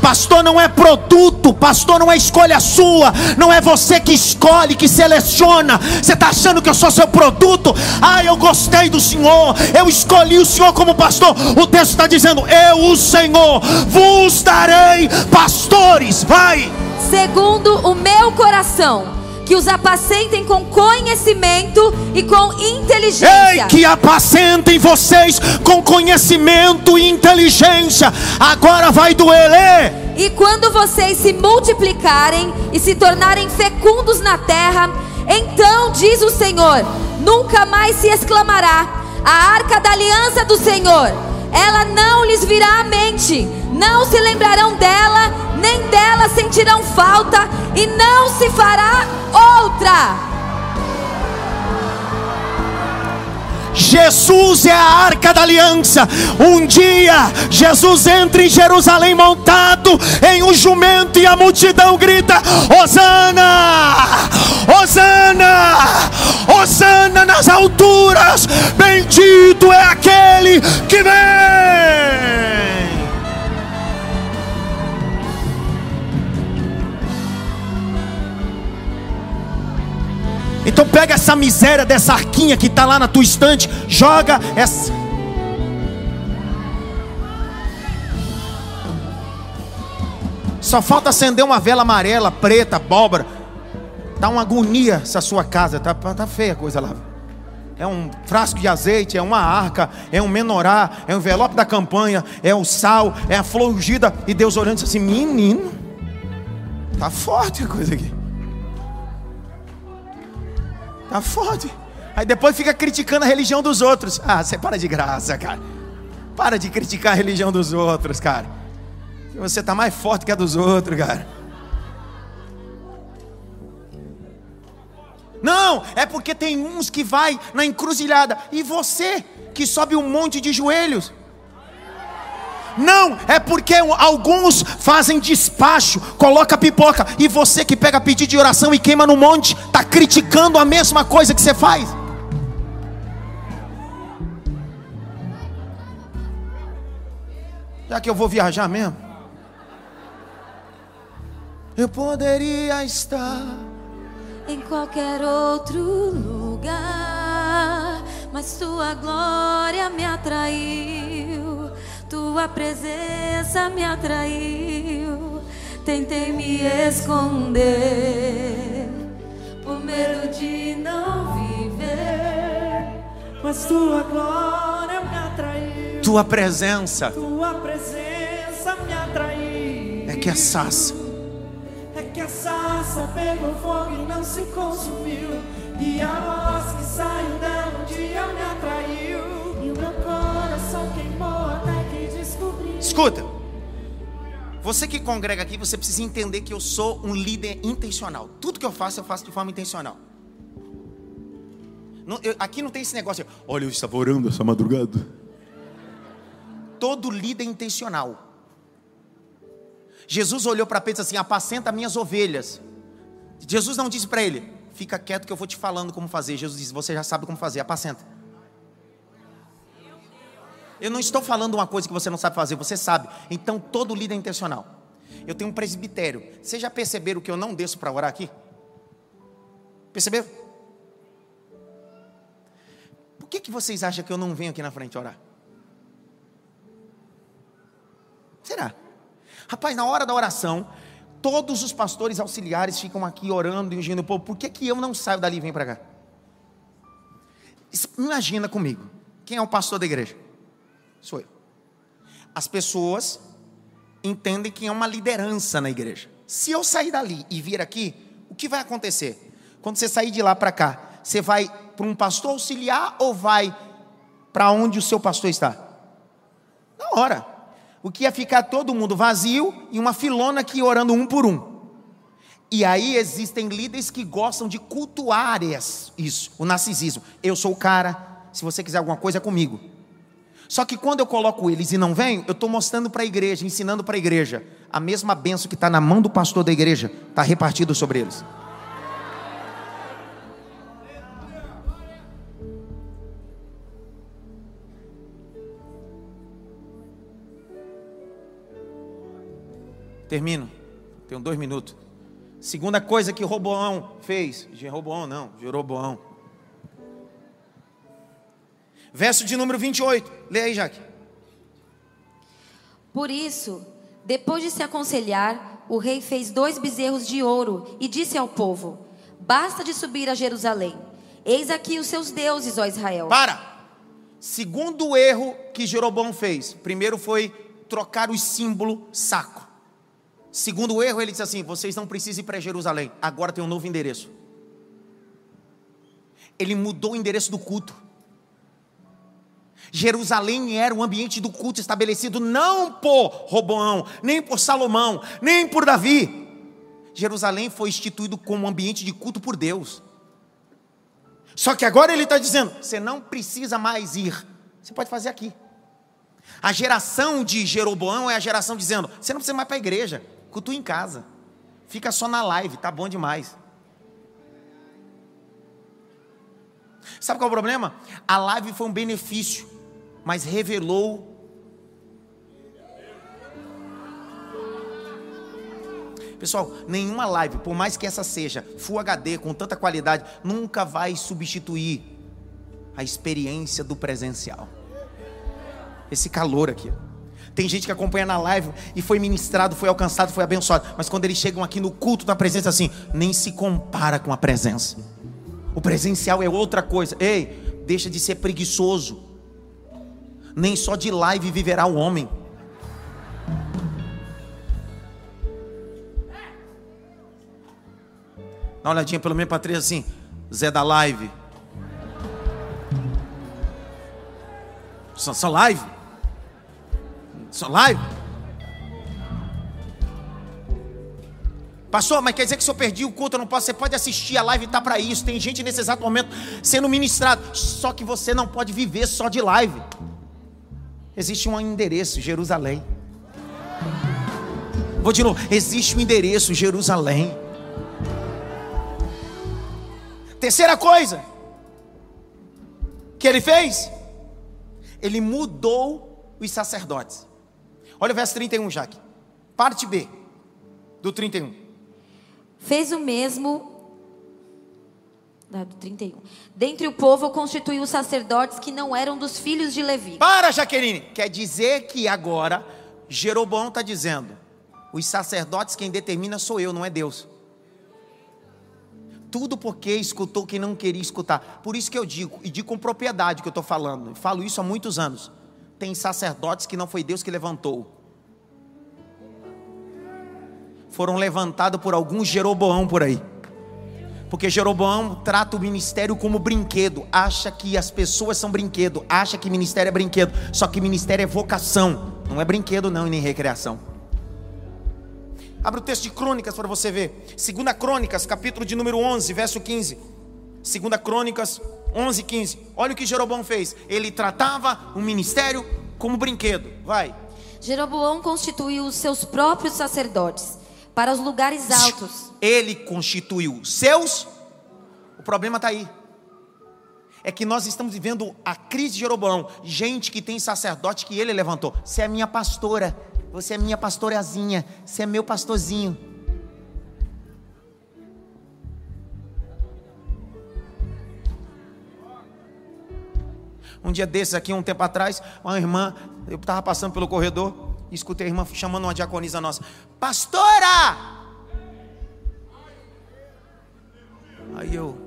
Pastor não é produto, pastor não é escolha sua, não é você que escolhe, que seleciona. Você está achando que eu sou seu produto? Ah, eu gostei do Senhor, eu escolhi o Senhor como pastor. O texto está dizendo: Eu, o Senhor, vos darei pastores. Vai. Segundo o meu coração que os apacentem com conhecimento e com inteligência. Ei, que apacentem vocês com conhecimento e inteligência. Agora vai doer. Lê. E quando vocês se multiplicarem e se tornarem fecundos na terra, então diz o Senhor: nunca mais se exclamará a arca da aliança do Senhor. Ela não lhes virá à mente, não se lembrarão dela, nem dela sentirão falta, e não se fará outra. Jesus é a arca da aliança. Um dia, Jesus entra em Jerusalém montado em um jumento e a multidão grita: Hosana! Hosana! Hosana nas alturas! Bendito é aquele que vem! Então pega essa miséria dessa arquinha que está lá na tua estante, joga essa. Só falta acender uma vela amarela, preta, abóbora. Dá uma agonia essa sua casa, tá, tá feia a coisa lá. É um frasco de azeite, é uma arca, é um menorá, é um envelope da campanha, é o sal, é a flor ungida. E Deus olhando assim, menino, tá forte a coisa aqui. Tá forte. Aí depois fica criticando a religião dos outros. Ah, você para de graça, cara. Para de criticar a religião dos outros, cara. Você tá mais forte que a dos outros, cara. Não, é porque tem uns que vai na encruzilhada e você que sobe um monte de joelhos. Não, é porque alguns fazem despacho, coloca pipoca, e você que pega pedido de oração e queima no monte, está criticando a mesma coisa que você faz. Já que eu vou viajar mesmo, eu poderia estar em qualquer outro lugar, mas tua glória me atraiu, tua presença me atraiu. Tentei me esconder por medo de não viver, mas tua glória me atraiu. Tua presença, tua presença me atraiu. É que é saça que a sarça pegou fogo e não se consumiu. E a voz que saiu dela um dia me atraiu. Escuta. Você que congrega aqui, você precisa entender que eu sou um líder intencional. Tudo que eu faço, eu faço de forma intencional. Não, eu, aqui não tem esse negócio. Olha, eu estava orando essa madrugada. Todo líder é intencional. Jesus olhou para Pedro e disse assim: Apacenta minhas ovelhas. Jesus não disse para ele: Fica quieto que eu vou te falando como fazer. Jesus disse: Você já sabe como fazer, apacenta. Eu não estou falando uma coisa que você não sabe fazer, você sabe. Então todo líder é intencional. Eu tenho um presbitério. Vocês já perceberam que eu não desço para orar aqui? Perceberam? Por que, que vocês acham que eu não venho aqui na frente orar? Será? Rapaz, na hora da oração, todos os pastores auxiliares ficam aqui orando e ungindo o povo. Por que, que eu não saio dali e venho para cá? Imagina comigo. Quem é o pastor da igreja? Sou eu. As pessoas entendem que é uma liderança na igreja. Se eu sair dali e vir aqui, o que vai acontecer? Quando você sair de lá para cá, você vai para um pastor auxiliar ou vai para onde o seu pastor está? Na hora o que ia ficar todo mundo vazio e uma filona aqui orando um por um. E aí existem líderes que gostam de cultuar isso, o narcisismo. Eu sou o cara, se você quiser alguma coisa é comigo. Só que quando eu coloco eles e não venho, eu estou mostrando para a igreja, ensinando para a igreja. A mesma benção que está na mão do pastor da igreja está repartido sobre eles. Termino. Tenho dois minutos. Segunda coisa que Roboão fez. Jeroboão não, Jeroboão. Verso de número 28. Leia aí, Jaque. Por isso, depois de se aconselhar, o rei fez dois bezerros de ouro e disse ao povo: Basta de subir a Jerusalém. Eis aqui os seus deuses, ó Israel. Para! Segundo erro que Jeroboão fez. Primeiro foi trocar o símbolo saco. Segundo erro, ele disse assim: vocês não precisam ir para Jerusalém, agora tem um novo endereço. Ele mudou o endereço do culto. Jerusalém era o ambiente do culto estabelecido não por Roboão, nem por Salomão, nem por Davi. Jerusalém foi instituído como ambiente de culto por Deus. Só que agora ele está dizendo: você não precisa mais ir, você pode fazer aqui. A geração de Jeroboão é a geração dizendo: você não precisa mais para a igreja, Cultua em casa. Fica só na live, tá bom demais. Sabe qual é o problema? A live foi um benefício, mas revelou. Pessoal, nenhuma live, por mais que essa seja Full HD com tanta qualidade, nunca vai substituir a experiência do presencial. Esse calor aqui. Tem gente que acompanha na live e foi ministrado, foi alcançado, foi abençoado. Mas quando eles chegam aqui no culto da presença, assim, nem se compara com a presença. O presencial é outra coisa. Ei, deixa de ser preguiçoso. Nem só de live viverá o homem. Dá uma olhadinha pelo menos para três assim. Zé da live. Só, só live. Só live? Pastor, mas quer dizer que se eu perdi o culto, eu não posso. Você pode assistir a live, está para isso. Tem gente nesse exato momento sendo ministrado. Só que você não pode viver só de live. Existe um endereço, Jerusalém. Vou de novo, existe um endereço, Jerusalém. Terceira coisa que ele fez, ele mudou os sacerdotes. Olha o verso 31, Jaque. Parte B do 31. Fez o mesmo. Ah, do 31. Dentre o povo constituiu sacerdotes que não eram dos filhos de Levi. Para, Jaqueline. Quer dizer que agora Jeroboão está dizendo: os sacerdotes quem determina sou eu, não é Deus. Tudo porque escutou quem não queria escutar. Por isso que eu digo, e digo com propriedade que eu estou falando, falo isso há muitos anos. Tem sacerdotes que não foi Deus que levantou. Foram levantados por algum Jeroboão por aí. Porque Jeroboão trata o ministério como brinquedo, acha que as pessoas são brinquedo, acha que ministério é brinquedo, só que ministério é vocação, não é brinquedo não e nem recreação. Abra o texto de Crônicas para você ver. Segunda Crônicas, capítulo de número 11, verso 15. Segunda Crônicas 11, 15. Olha o que Jeroboão fez. Ele tratava o ministério como brinquedo. Vai. Jeroboão constituiu os seus próprios sacerdotes para os lugares altos. Ele constituiu seus. O problema está aí. É que nós estamos vivendo a crise de Jeroboão. Gente que tem sacerdote que ele levantou. Você é minha pastora. Você é minha pastorazinha. Você é meu pastorzinho. Um dia desses aqui, um tempo atrás, uma irmã, eu estava passando pelo corredor escutei a irmã chamando uma diaconisa nossa: Pastora! Aí eu.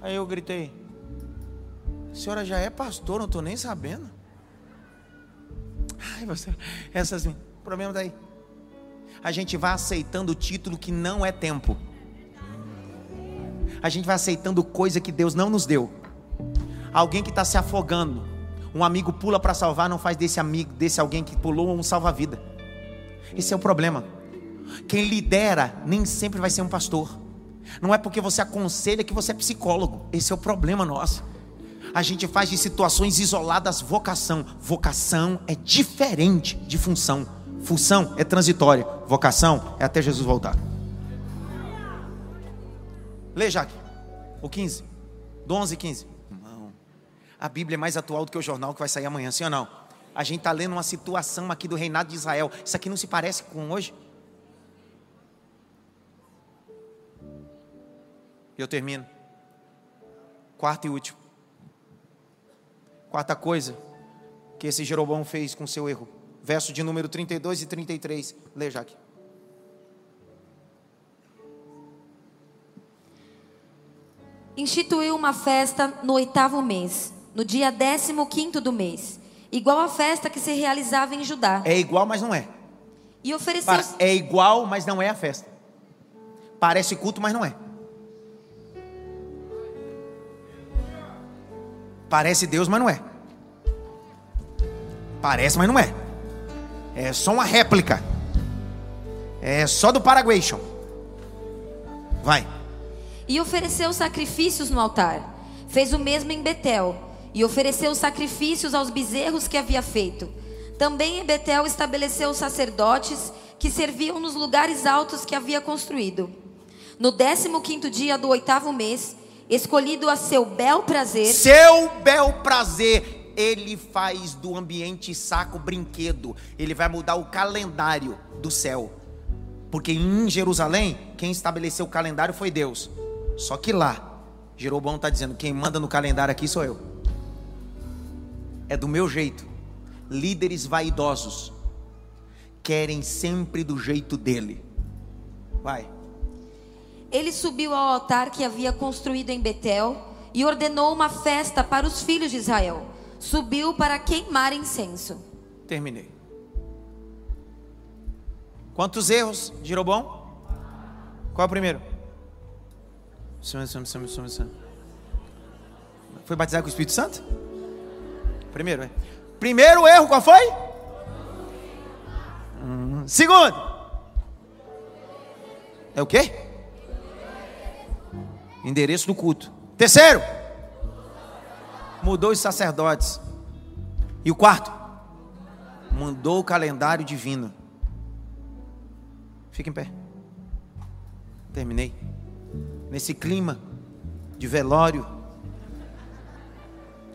Aí eu gritei: A senhora já é pastor, não estou nem sabendo. Ai, você, essas. Problema daí. A gente vai aceitando o título que não é tempo. A gente vai aceitando coisa que Deus não nos deu. Alguém que está se afogando. Um amigo pula para salvar, não faz desse amigo, desse alguém que pulou um salva-vida. Esse é o problema. Quem lidera nem sempre vai ser um pastor. Não é porque você aconselha que você é psicólogo. Esse é o problema nosso. A gente faz de situações isoladas vocação. Vocação é diferente de função. Função é transitória. Vocação é até Jesus voltar. Lê, Jaque. O 15. Do 11 e 15. A Bíblia é mais atual do que o jornal que vai sair amanhã, sim ou não? A gente está lendo uma situação aqui do reinado de Israel. Isso aqui não se parece com hoje? Eu termino. Quarto e último. Quarta coisa que esse Jeroboão fez com seu erro. Verso de número 32 e 33. Lê, Jaque. Instituiu uma festa no oitavo mês, no dia décimo quinto do mês, igual à festa que se realizava em Judá. É igual, mas não é. E ofereceu. Para- é igual, mas não é a festa. Parece culto, mas não é. Parece Deus, mas não é. Parece, mas não é. É só uma réplica. É só do Paraguation. Vai. E ofereceu sacrifícios no altar. Fez o mesmo em Betel. E ofereceu sacrifícios aos bezerros que havia feito. Também em Betel estabeleceu sacerdotes que serviam nos lugares altos que havia construído. No décimo quinto dia do oitavo mês, escolhido a seu bel prazer, Seu bel prazer, ele faz do ambiente saco brinquedo. Ele vai mudar o calendário do céu. Porque em Jerusalém, quem estabeleceu o calendário foi Deus. Só que lá, Jeroboão está dizendo: quem manda no calendário aqui sou eu. É do meu jeito. Líderes vaidosos querem sempre do jeito dele. Vai. ele subiu ao altar que havia construído em Betel e ordenou uma festa para os filhos de Israel. Subiu para queimar incenso. Terminei. Quantos erros, Jeroboão? Qual é o primeiro? Foi batizado com o Espírito Santo? Primeiro, é. Primeiro erro, qual foi? Hum, Segundo. É o quê? Endereço do culto. Terceiro. Mudou os sacerdotes. E o quarto? Mudou o calendário divino. Fica em pé. Terminei. Nesse clima de velório.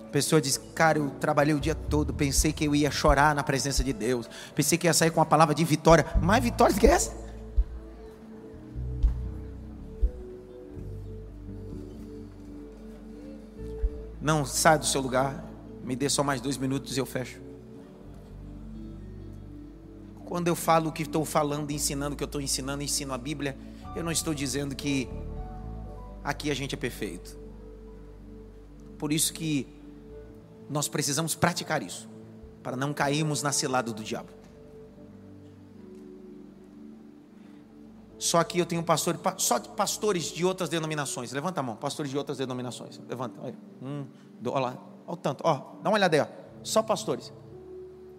A pessoa diz: Cara, eu trabalhei o dia todo. Pensei que eu ia chorar na presença de Deus. Pensei que ia sair com uma palavra de vitória. Mais vitória do que essa? Não, sai do seu lugar. Me dê só mais dois minutos e eu fecho. Quando eu falo o que estou falando, ensinando o que eu estou ensinando, ensino a Bíblia, eu não estou dizendo que aqui a gente é perfeito. Por isso que nós precisamos praticar isso, para não cairmos na cilada do diabo. Só que eu tenho pastor, só pastores de outras denominações. Levanta a mão, pastores de outras denominações. Levanta, olha. Um, dois, olha lá, olha o tanto. Ó, dá uma olhada aí. Só pastores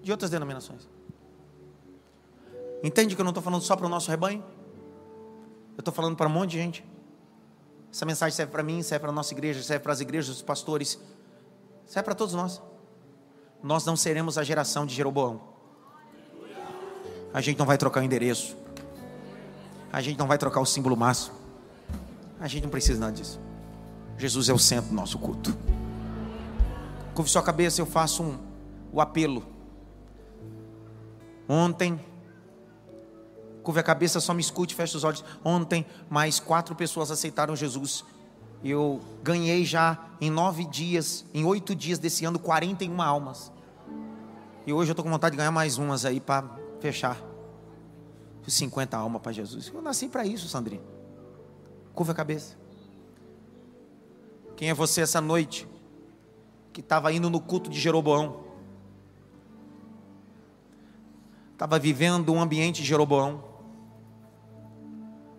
de outras denominações. Entende que eu não estou falando só para o nosso rebanho? Eu estou falando para um monte de gente. Essa mensagem serve para mim, serve para a nossa igreja, serve para as igrejas dos pastores, serve para todos nós. Nós não seremos a geração de Jeroboão. A gente não vai trocar o endereço. A gente não vai trocar o símbolo máximo. A gente não precisa nada disso. Jesus é o centro do nosso culto. Curve sua cabeça, eu faço um, o apelo. Ontem, curve a cabeça, só me escute, feche os olhos. Ontem, mais quatro pessoas aceitaram Jesus. Eu ganhei já em nove dias, em oito dias desse ano, 41 almas. E hoje eu estou com vontade de ganhar mais umas aí para fechar. 50 almas para Jesus. Eu nasci para isso, Sandrinha. Curva a cabeça. Quem é você essa noite? Que estava indo no culto de Jeroboão. Estava vivendo um ambiente de Jeroboão.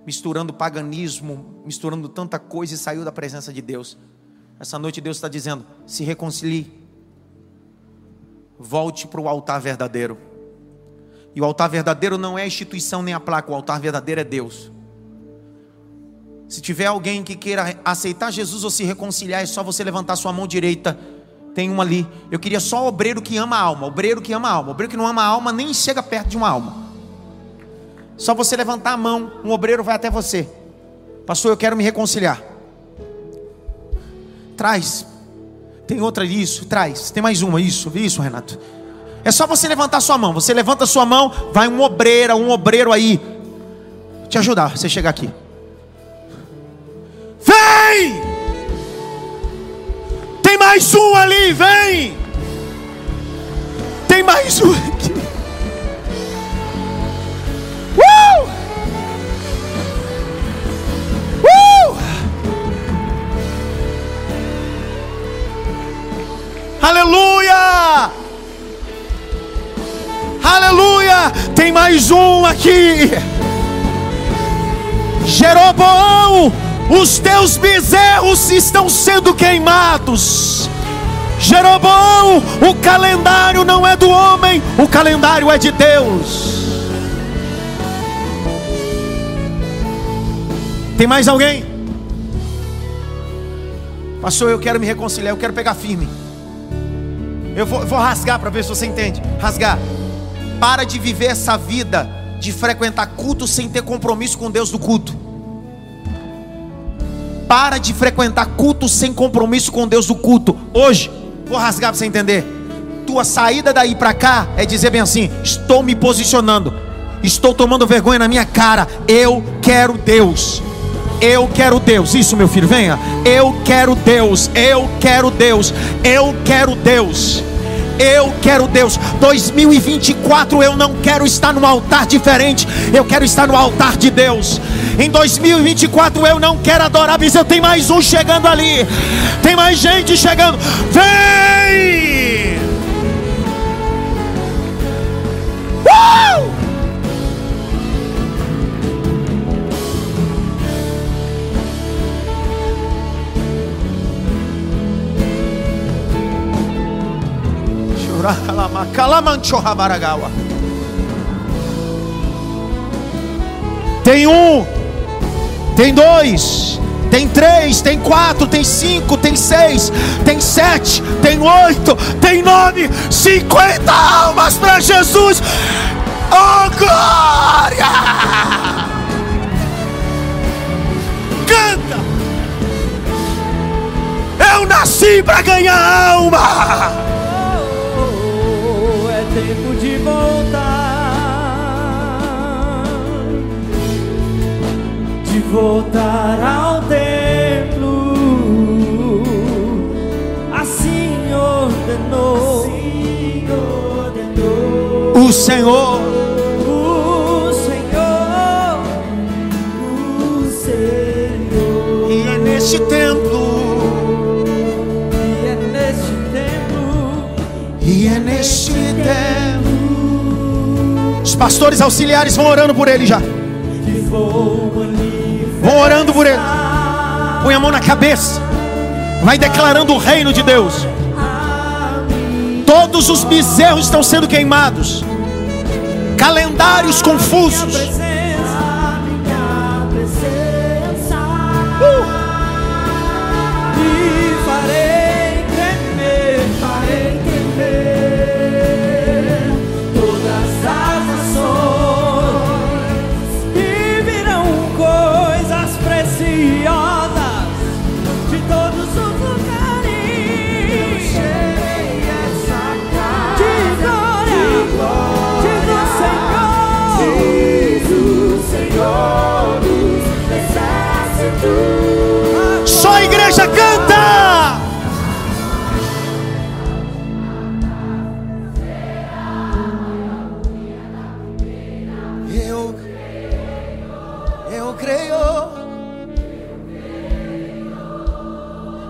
Misturando paganismo, misturando tanta coisa e saiu da presença de Deus. Essa noite Deus está dizendo: se reconcilie. Volte para o altar verdadeiro. E o altar verdadeiro não é a instituição nem a placa, o altar verdadeiro é Deus. Se tiver alguém que queira aceitar Jesus ou se reconciliar, é só você levantar sua mão direita. Tem uma ali. Eu queria só obreiro que ama a alma. Obreiro que ama a alma. Obreiro que não ama a alma nem chega perto de uma alma. Só você levantar a mão, um obreiro vai até você. Pastor, eu quero me reconciliar. Traz. Tem outra isso, traz. Tem mais uma, isso, isso, Renato. É só você levantar sua mão. Você levanta sua mão, vai um obreiro, um obreiro aí te ajudar. Você chegar aqui. Vem! Tem mais um ali, vem! Tem mais um aqui. Aleluia! Aleluia! Tem mais um aqui. Jeroboão, os teus bezerros estão sendo queimados. Jeroboão, o calendário não é do homem, o calendário é de Deus. Tem mais alguém? Pastor, eu quero me reconciliar, eu quero pegar firme. Eu vou, vou rasgar para ver se você entende. Rasgar. Para de viver essa vida de frequentar culto sem ter compromisso com Deus do culto. Para de frequentar culto sem compromisso com Deus do culto. Hoje, vou rasgar para você entender. Tua saída daí para cá é dizer bem assim: estou me posicionando, estou tomando vergonha na minha cara. Eu quero Deus. Eu quero Deus. Isso, meu filho, venha. Eu quero Deus. Eu quero Deus. Eu quero Deus. Eu quero Deus. 2024 eu não quero estar no altar diferente. Eu quero estar no altar de Deus. Em 2024 eu não quero adorar, mas eu tenho mais um chegando ali. Tem mais gente chegando. Vem! Uh! Tem um, tem dois, tem três, tem quatro, tem cinco, tem seis, tem sete, tem oito, tem nove, cinquenta almas para Jesus. Oh glória! Canta! Eu nasci para ganhar alma. É tempo de voltar, de voltar ao templo. Assim ordenou, assim ordenou O Senhor, o Senhor, o Senhor. e é neste templo, E é neste templo. Pastores auxiliares vão orando por ele já. Vão orando por ele. Põe a mão na cabeça. Vai declarando o reino de Deus. Todos os bezerros estão sendo queimados. Calendários confusos.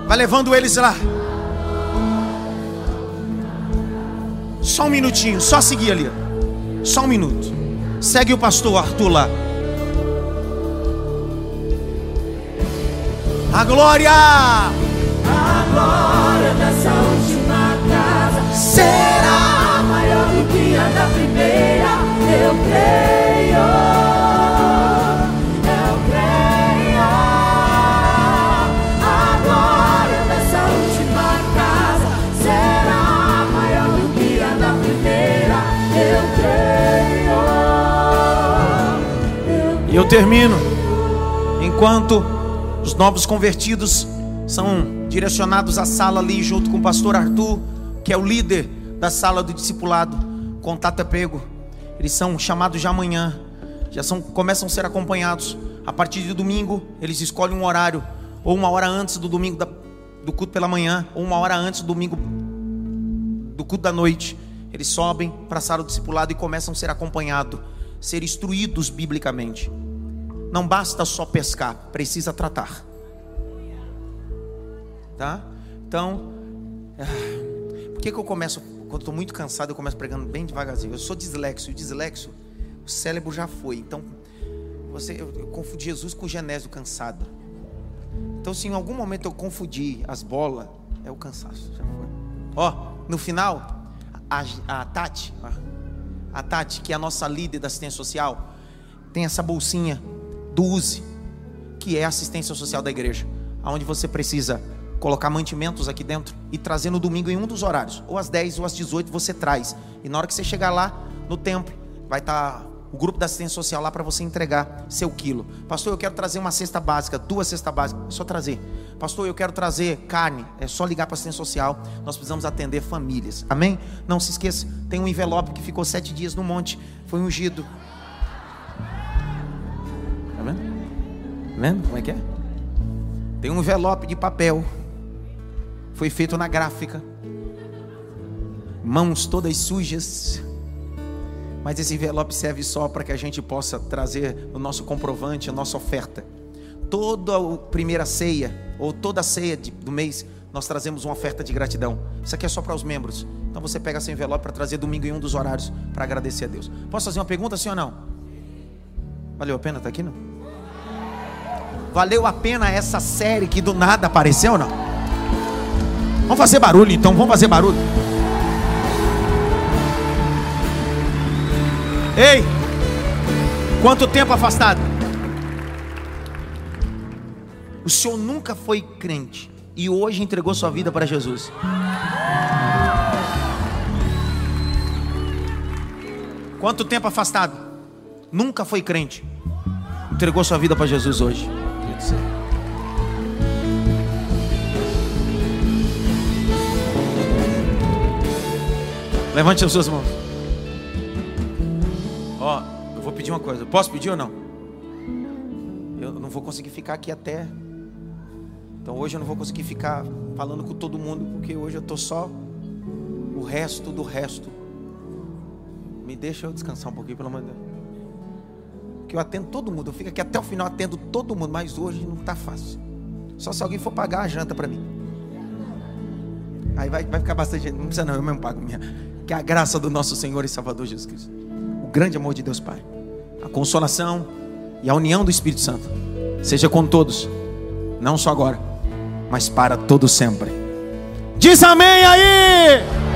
Vai levando eles lá. Só um minutinho, só seguir ali. Só um minuto. Segue o pastor Arthur lá. A glória A glória dessa última casa será maior do que a da primeira. Eu creio, termino. Enquanto os novos convertidos são direcionados à sala ali junto com o pastor Arthur, que é o líder da sala do discipulado, contato é pego. Eles são chamados já amanhã, já são começam a ser acompanhados. A partir de domingo, eles escolhem um horário, ou uma hora antes do domingo da- do culto pela manhã, ou uma hora antes do domingo do culto da noite. Eles sobem para a sala do discipulado e começam a ser acompanhados, ser instruídos biblicamente. Não basta só pescar, precisa tratar. Tá? Então, ah, por que, que eu começo, quando estou muito cansado, eu começo pregando bem devagarzinho? Eu sou dislexo, e dislexo, o cérebro já foi. Então, você, eu, eu confundi Jesus com o Genésio cansado. Então, se em algum momento eu confundir as bolas, é o cansaço. Já foi. Ó, no final, a, a Tati, a Tati, que é a nossa líder da assistência social, tem essa bolsinha do USE, que é a assistência social da igreja, onde você precisa colocar mantimentos aqui dentro e trazer no domingo em um dos horários, ou às 10 ou às 18 você traz. E na hora que você chegar lá no templo, vai estar o grupo da assistência social lá para você entregar seu quilo. Pastor, eu quero trazer uma cesta básica, duas cestas básicas, é só trazer. Pastor, eu quero trazer carne, é só ligar para a assistência social. Nós precisamos atender famílias. Amém? Não se esqueça, tem um envelope que ficou sete dias no monte, foi ungido. Vendo como é que é? Tem um envelope de papel. Foi feito na gráfica. Mãos todas sujas. Mas esse envelope serve só para que a gente possa trazer o nosso comprovante, a nossa oferta. Toda a primeira ceia, ou toda a ceia do mês, nós trazemos uma oferta de gratidão. Isso aqui é só para os membros. Então você pega esse envelope para trazer domingo em um dos horários para agradecer a Deus. Posso fazer uma pergunta, sim ou não? Valeu a pena estar aqui, não? Valeu a pena essa série que do nada apareceu ou não? Vamos fazer barulho então, vamos fazer barulho. Ei! Quanto tempo afastado? O senhor nunca foi crente e hoje entregou sua vida para Jesus. Quanto tempo afastado? Nunca foi crente. Entregou sua vida para Jesus hoje. Levante as suas mãos. Ó, eu vou pedir uma coisa. Posso pedir ou não? Eu não vou conseguir ficar aqui até. Então hoje eu não vou conseguir ficar falando com todo mundo, porque hoje eu tô só o resto do resto. Me deixa eu descansar um pouquinho, pelo amor de Deus. Que eu atendo todo mundo. Eu fico aqui até o final, atendo todo mundo, mas hoje não está fácil. Só se alguém for pagar a janta para mim. Aí vai, vai ficar bastante gente. Não precisa não, eu mesmo pago minha. Que a graça do nosso Senhor e Salvador Jesus Cristo. O grande amor de Deus Pai. A consolação e a união do Espírito Santo. Seja com todos. Não só agora, mas para todo sempre. Diz amém aí!